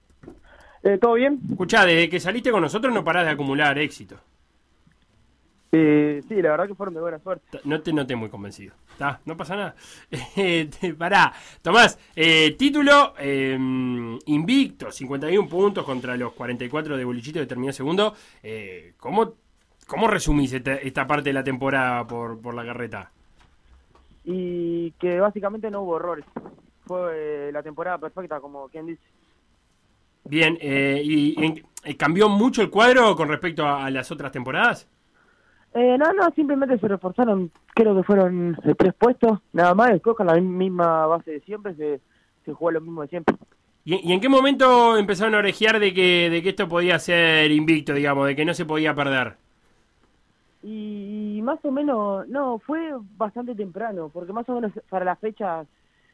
Eh, ¿Todo bien? Escuchá, desde que saliste con nosotros no parás de acumular éxito. Eh, sí, la verdad que fueron de buena suerte. No te noté muy convencido. No pasa nada. Eh, te- pará. Tomás, eh, título eh, invicto, 51 puntos contra los 44 de Bolichito que terminó segundo. Eh, ¿cómo, ¿Cómo resumís esta, esta parte de la temporada por, por la carreta? Y que básicamente no hubo errores. Fue eh, la temporada perfecta, como quien dice. Bien, eh, ¿y en- cambió mucho el cuadro con respecto a, a las otras temporadas? Eh, no, no, simplemente se reforzaron, creo que fueron eh, tres puestos, nada más, con la misma base de siempre se, se jugó lo mismo de siempre. ¿Y, y en qué momento empezaron a orejear de que, de que esto podía ser invicto, digamos, de que no se podía perder? Y, más o menos, no, fue bastante temprano, porque más o menos para la fecha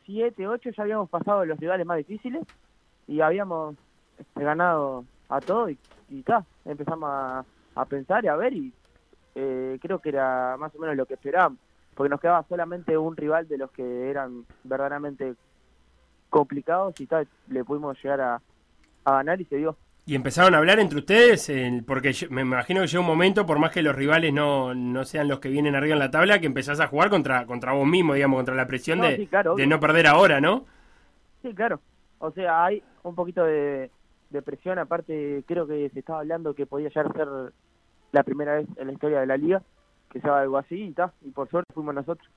7, 8 ya habíamos pasado los rivales más difíciles y habíamos este, ganado a todo y, y ta, empezamos a, a pensar y a ver y eh, creo que era más o menos lo que esperábamos, porque nos quedaba solamente un rival de los que eran verdaderamente complicados y tal, le pudimos llegar a, a ganar y se dio. Y empezaron a hablar entre ustedes, en- porque yo- me imagino que llega un momento, por más que los rivales no, no sean los que vienen arriba en la tabla, que empezás a jugar contra, contra vos mismo, digamos, contra la presión No, de, sí, claro, de obvio. no perder ahora, ¿no? Sí, claro. O sea, hay un poquito de, de presión. Aparte, creo que se estaba hablando que podía llegar a ser la primera vez en la historia de la liga que se haga algo así y ta. Y por suerte fuimos nosotros.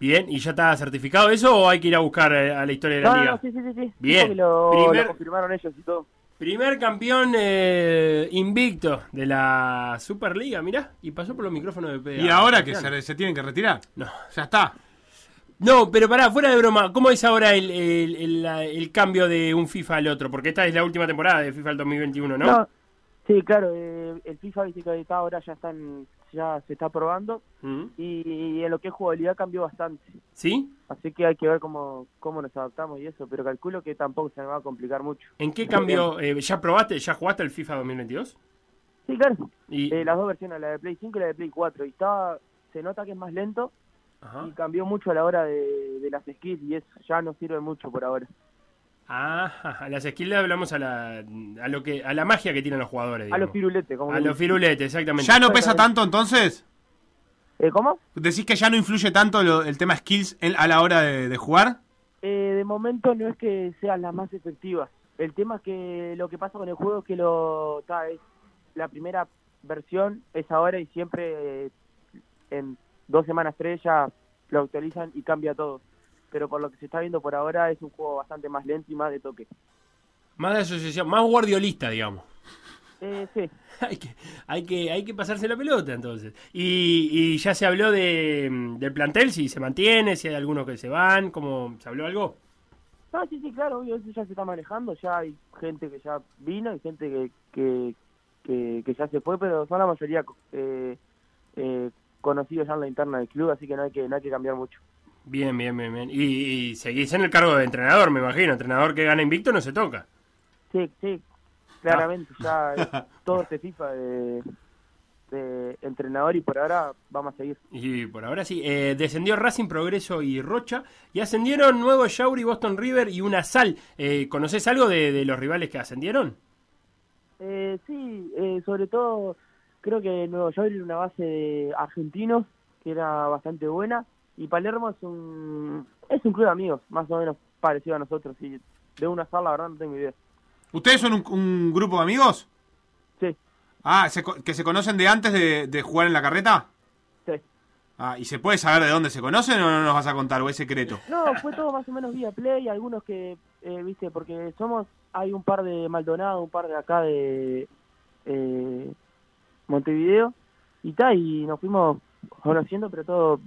Bien, ¿y ya está certificado eso o hay que ir a buscar eh, a la historia de la No, no, liga? no, sí, sí, sí. sí. Bien. Lo, Primer- lo confirmaron ellos y todo. Primer campeón eh, invicto de la Superliga, mirá, y pasó por los micrófonos de PDA. Y ahora que se, se tienen que retirar. No. Ya está. No, pero pará, fuera de broma, ¿cómo es ahora el, el- el- el cambio de un FIFA al otro? Porque esta es la última temporada de FIFA del 2021, ¿no? No, sí, claro. eh, el FIFA dice que está ahora ya están ya se está probando Mm. y, en lo que es jugabilidad cambió bastante. ¿Sí? Así que hay que ver cómo, cómo nos adaptamos y eso, pero calculo que tampoco se me va a complicar mucho. ¿En qué cambio? eh, ¿Ya probaste, ya jugaste el FIFA 2022? Sí, claro. Y, Eh, las dos versiones, la de Play 5 y la de Play 4. Y estaba, se nota que es más lento Ajá. y cambió mucho a la hora de, de las skills y eso ya no sirve mucho por ahora. Ah, a las skills hablamos a la, a lo que, a la magia que tienen los jugadores. A los piruletes, como A los firuletes, exactamente. ¿Ya no pesa tanto entonces? Eh, ¿Cómo? ¿Decís que ya no influye tanto lo- el tema skills en- a la hora de, de jugar? Eh, de momento no es que sean las más efectivas. El tema es que lo que pasa con el juego es que lo ta, es la primera versión es ahora y siempre eh, en dos semanas, tres ya lo actualizan y cambia todo. Pero por lo que se está viendo por ahora es un juego bastante más lento y más de toque. Más de asociación, más guardiolista, digamos. Eh, sí, hay, que, hay, que, hay que pasarse la pelota entonces. Y, y ya se habló de, del plantel, si se mantiene, si hay algunos que se van, como ¿se habló algo? No, sí, sí, claro, obvio, eso ya se está manejando, ya hay gente que ya vino y gente que, que, que, que ya se fue, pero son la mayoría eh, eh, conocidos ya en la interna del club, así que no hay que, no hay que cambiar mucho. Bien, bien, bien, bien. Y, y seguís en el cargo de entrenador, me imagino. Entrenador que gana invicto no se toca. Sí, sí, claramente, ya es todo este FIFA de, de entrenador y por ahora vamos a seguir. Y por ahora sí. Eh, descendió Racing, Progreso y Rocha. Y ascendieron Nuevo Yauri, Boston River y una Sal. Eh, ¿Conoces algo de, de los rivales que ascendieron? Eh, sí, eh, sobre todo creo que Nuevo York era una base de argentinos que era bastante buena y Palermo es un es un club de amigos más o menos parecido a nosotros y de una sala la verdad no tengo idea. ¿Ustedes son un, un grupo de amigos? Sí, Ah, ¿se ¿que se conocen de antes de, de jugar en la carreta? sí. Ah, ¿y se puede saber de dónde se conocen o no nos vas a contar o es secreto? No, fue todo más o menos vía play, algunos que, eh, viste, porque somos, hay un par de Maldonado, un par de acá de eh, Montevideo, y tal, y nos fuimos conociendo, pero todo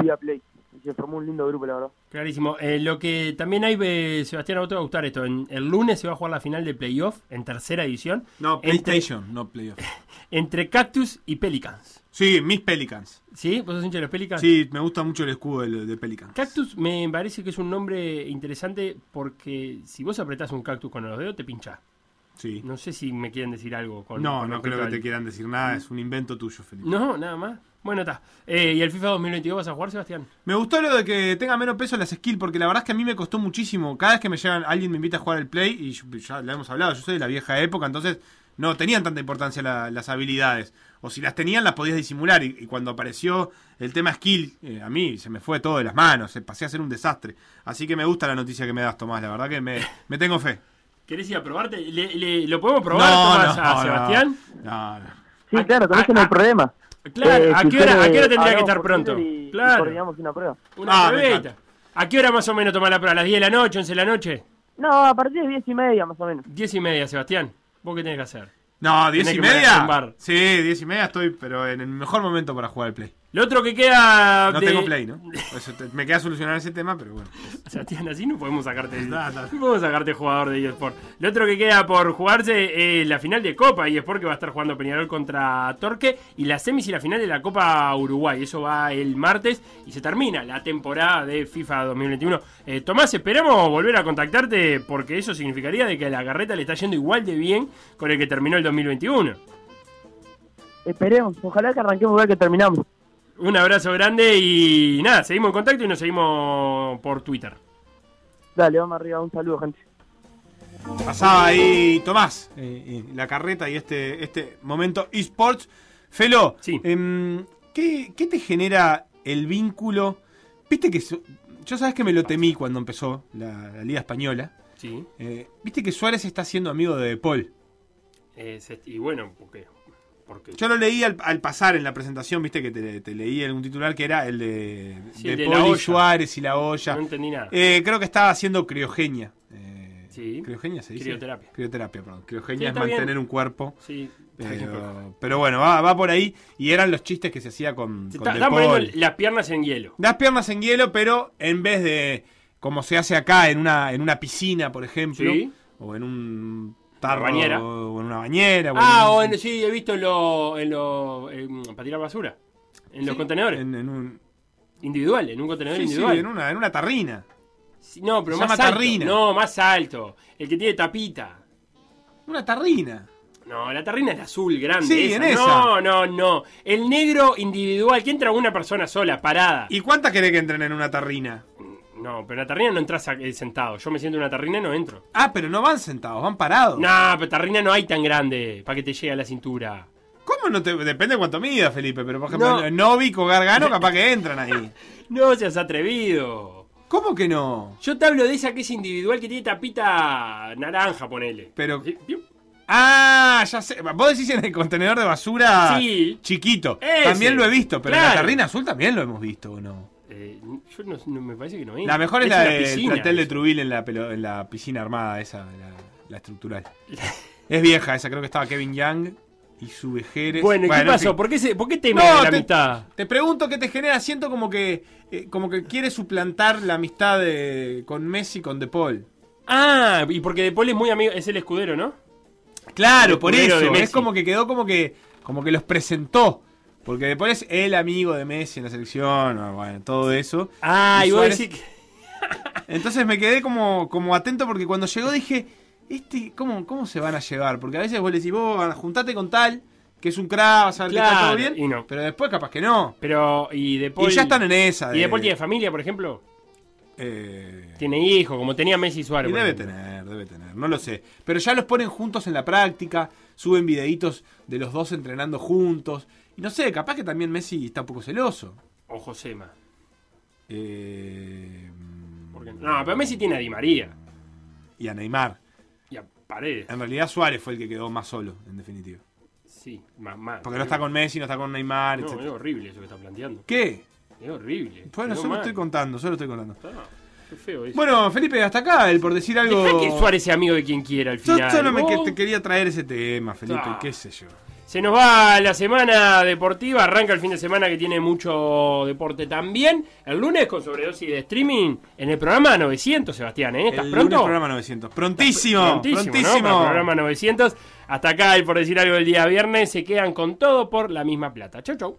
vía play. Y se formó un lindo grupo, la verdad. Clarísimo. Eh, lo que también hay, eh, Sebastián, a vos te va a gustar esto. En- el lunes se va a jugar la final de playoff en tercera edición. No, Entre- PlayStation, no Playoff. Entre Cactus y Pelicans. Sí, mis Pelicans. ¿Sí? ¿Vos sos hincha de los Pelicans? Sí, me gusta mucho el escudo de, de Pelicans. Cactus me parece que es un nombre interesante porque si vos apretás un cactus con los dedos te pincha. Sí. No sé si me quieren decir algo con No, con no creo que al- te quieran decir nada, es un invento tuyo, Felipe. No, nada más. Bueno, está. Eh, ¿Y el FIFA 2022 vas a jugar, Sebastián? Me gustó lo de que tenga menos peso las skills, porque la verdad es que a mí me costó muchísimo. Cada vez que me llegan, alguien me invita a jugar el play, y yo- ya lo hemos hablado, yo soy de la vieja época, entonces no tenían tanta importancia la- las habilidades. O si las tenían, las podías disimular. Y, y cuando apareció el tema skill, eh, a mí se me fue todo de las manos, eh, pasé a ser un desastre. Así que me gusta la noticia que me das, Tomás, la verdad que me, me tengo fe. ¿Querés ir a probarte? ¿Le- le- ¿Lo podemos probar, No, Tomás, no, a no. Sebastián? No, no. Sí, claro, con eso no hay problema. Claro, Eh, ¿a si qué hora, ¿a qué hora tendría que estar pronto? Y, y Claro, coordinamos una prueba. una Ah, pruebita. ¿A qué hora más o menos tomar la prueba? ¿A las 10 de la noche, 11 de la noche? No, a partir de diez y media más o menos. 10 y media, Sebastián. ¿Vos qué tenés que hacer? No, diez Tenés y media. Sí, diez y media estoy, pero en el mejor momento para jugar el play. Lo otro que queda No de- tengo play, ¿no? Eso te- me queda solucionar ese tema, pero bueno. Sebastián, así no podemos sacarte, está. no podemos sacarte jugador de eSport. Lo otro que queda por jugarse es la final de Copa eSport que va a estar jugando Peñarol contra Torque y la semis y la final de la Copa Uruguay. Eso va el martes y se termina la temporada de FIFA 2021. Eh, Tomás, esperamos volver a contactarte porque eso significaría de que a la carreta le está yendo igual de bien con el que terminó el 2021. Esperemos, ojalá que arranquemos igual que terminamos. Un abrazo grande y nada, seguimos en contacto y nos seguimos por Twitter. Dale, vamos arriba, un saludo, gente. Pasaba ahí Tomás, eh, y la carreta y este, este momento esports. Felo, Sí. em, ¿qué, qué te genera el vínculo? Viste que yo sabes que me lo temí cuando empezó la, la Liga Española. Sí. Eh, Viste que Suárez está siendo amigo de De Paul. Y bueno, porque, porque Yo lo leí al, al pasar en la presentación, viste que te, te leí algún titular que era el de, Sí, de el de olla. Suárez y la olla. no entendí nada. Eh, creo que estaba haciendo criogenia. Eh, Sí. ¿Criogenia se dice? Crioterapia. Crioterapia, perdón. Criogenia Sí, es mantener bien. un cuerpo. sí, Pero, pero bueno, va, va por ahí. Y eran los chistes que se hacía con, Se con está- poniendo las piernas en hielo. Las piernas en hielo, pero en vez de como se hace acá en una, en una piscina, por ejemplo, Sí. o en un tarro, bañera. o en una bañera. Ah, en o en, sí, he visto en lo, en lo, para tirar basura. En los contenedores. En, un, Individual, en un contenedor sí, sí, individual. en una, en una tarrina. Sí, no, pero Se más llama alto. tarrina. No, más alto. El que tiene tapita. Una tarrina. No, la tarrina es la azul, grande. Sí, esa. en esa. No, no, no. El negro individual, que entra una persona sola, parada. ¿Y cuántas querés que entren en una tarrina? No, pero en la tarrina no entras a- eh, sentado. Yo me siento en una tarrina y no entro. Ah, pero no van sentados, van parados. No, pero tarrina no hay tan grande para que te llegue a la cintura. ¿Cómo no te.? Depende de cuánto mida, Felipe, pero por ejemplo, No. Novik o Gargano capaz que entran ahí. No seas atrevido. ¿Cómo que no? Yo te hablo de esa que es individual que tiene tapita naranja, ponele. Pero. Sí. Ah, ya sé. Vos decís en el contenedor de basura Sí. chiquito. Ese. También lo he visto, pero en la Claro. tarrina azul también lo hemos visto, ¿o no? Yo no, no- me parece que no es. La mejor es, la del plantel de. Truville en la, pelo- en la piscina armada, esa, la, la estructural. es vieja esa, creo que estaba Kevin Young y su vejeres. Bueno, ¿y qué en pasó? fin. ¿Por qué, se, ¿Por qué te No, de la te- amistad? Te pregunto qué te genera. Siento como que eh, como que quiere suplantar la amistad de, con Messi con De Paul. Ah, y porque De Paul es muy amigo, es el escudero, ¿no? Claro, El por escudero eso. Es como que quedó como que como que los presentó. Porque De Paul es el amigo de Messi en la selección, o bueno, todo eso. Ah, y, vos Suárez- decís que... Entonces me quedé como, como atento porque cuando llegó dije, este, ¿cómo, ¿cómo se van a llevar? Porque a veces vos le decís, vos juntate con tal, que es un crack, vas a ver que está todo bien. y no. Pero después capaz que no. Pero, y De Paul... Y ya están en esa. ¿Y De Paul tiene familia, por ejemplo? eh, Tiene hijos, como tenía Messi y Suárez. Y debe ejemplo. tener, debe tener, no lo sé. Pero ya los ponen juntos en la práctica, suben videitos de los dos entrenando juntos. Y no sé, capaz que también Messi está un poco celoso. O Josema. Eh, ¿Por qué no? No, pero Messi tiene a Di María. y a Neymar. Y a Paredes. En realidad Suárez fue el que quedó más solo, en definitiva. Sí, más. más Porque no está con Messi, no está con Neymar, No, etc. es horrible eso que está planteando. ¿Qué? Es horrible. Bueno, solo mal. estoy contando, solo estoy contando. Está, qué feo eso. Bueno, Felipe, hasta acá, el por decir algo. Dejá que Suárez sea amigo de quien quiera al Yo final. solo me que- te quería traer ese tema, Felipe, Ah. qué sé yo. Se nos va la semana deportiva, arranca el fin de semana que tiene mucho deporte también. El lunes con sobredosis de streaming en el programa 900, Sebastián, ¿eh? ¿Estás El pronto? lunes programa 900. Prontísimo, Prontísimo, prontísimo. ¿no? El programa 900. Hasta acá el por decir algo el día viernes. Se quedan con todo por la misma plata. Chau, chau.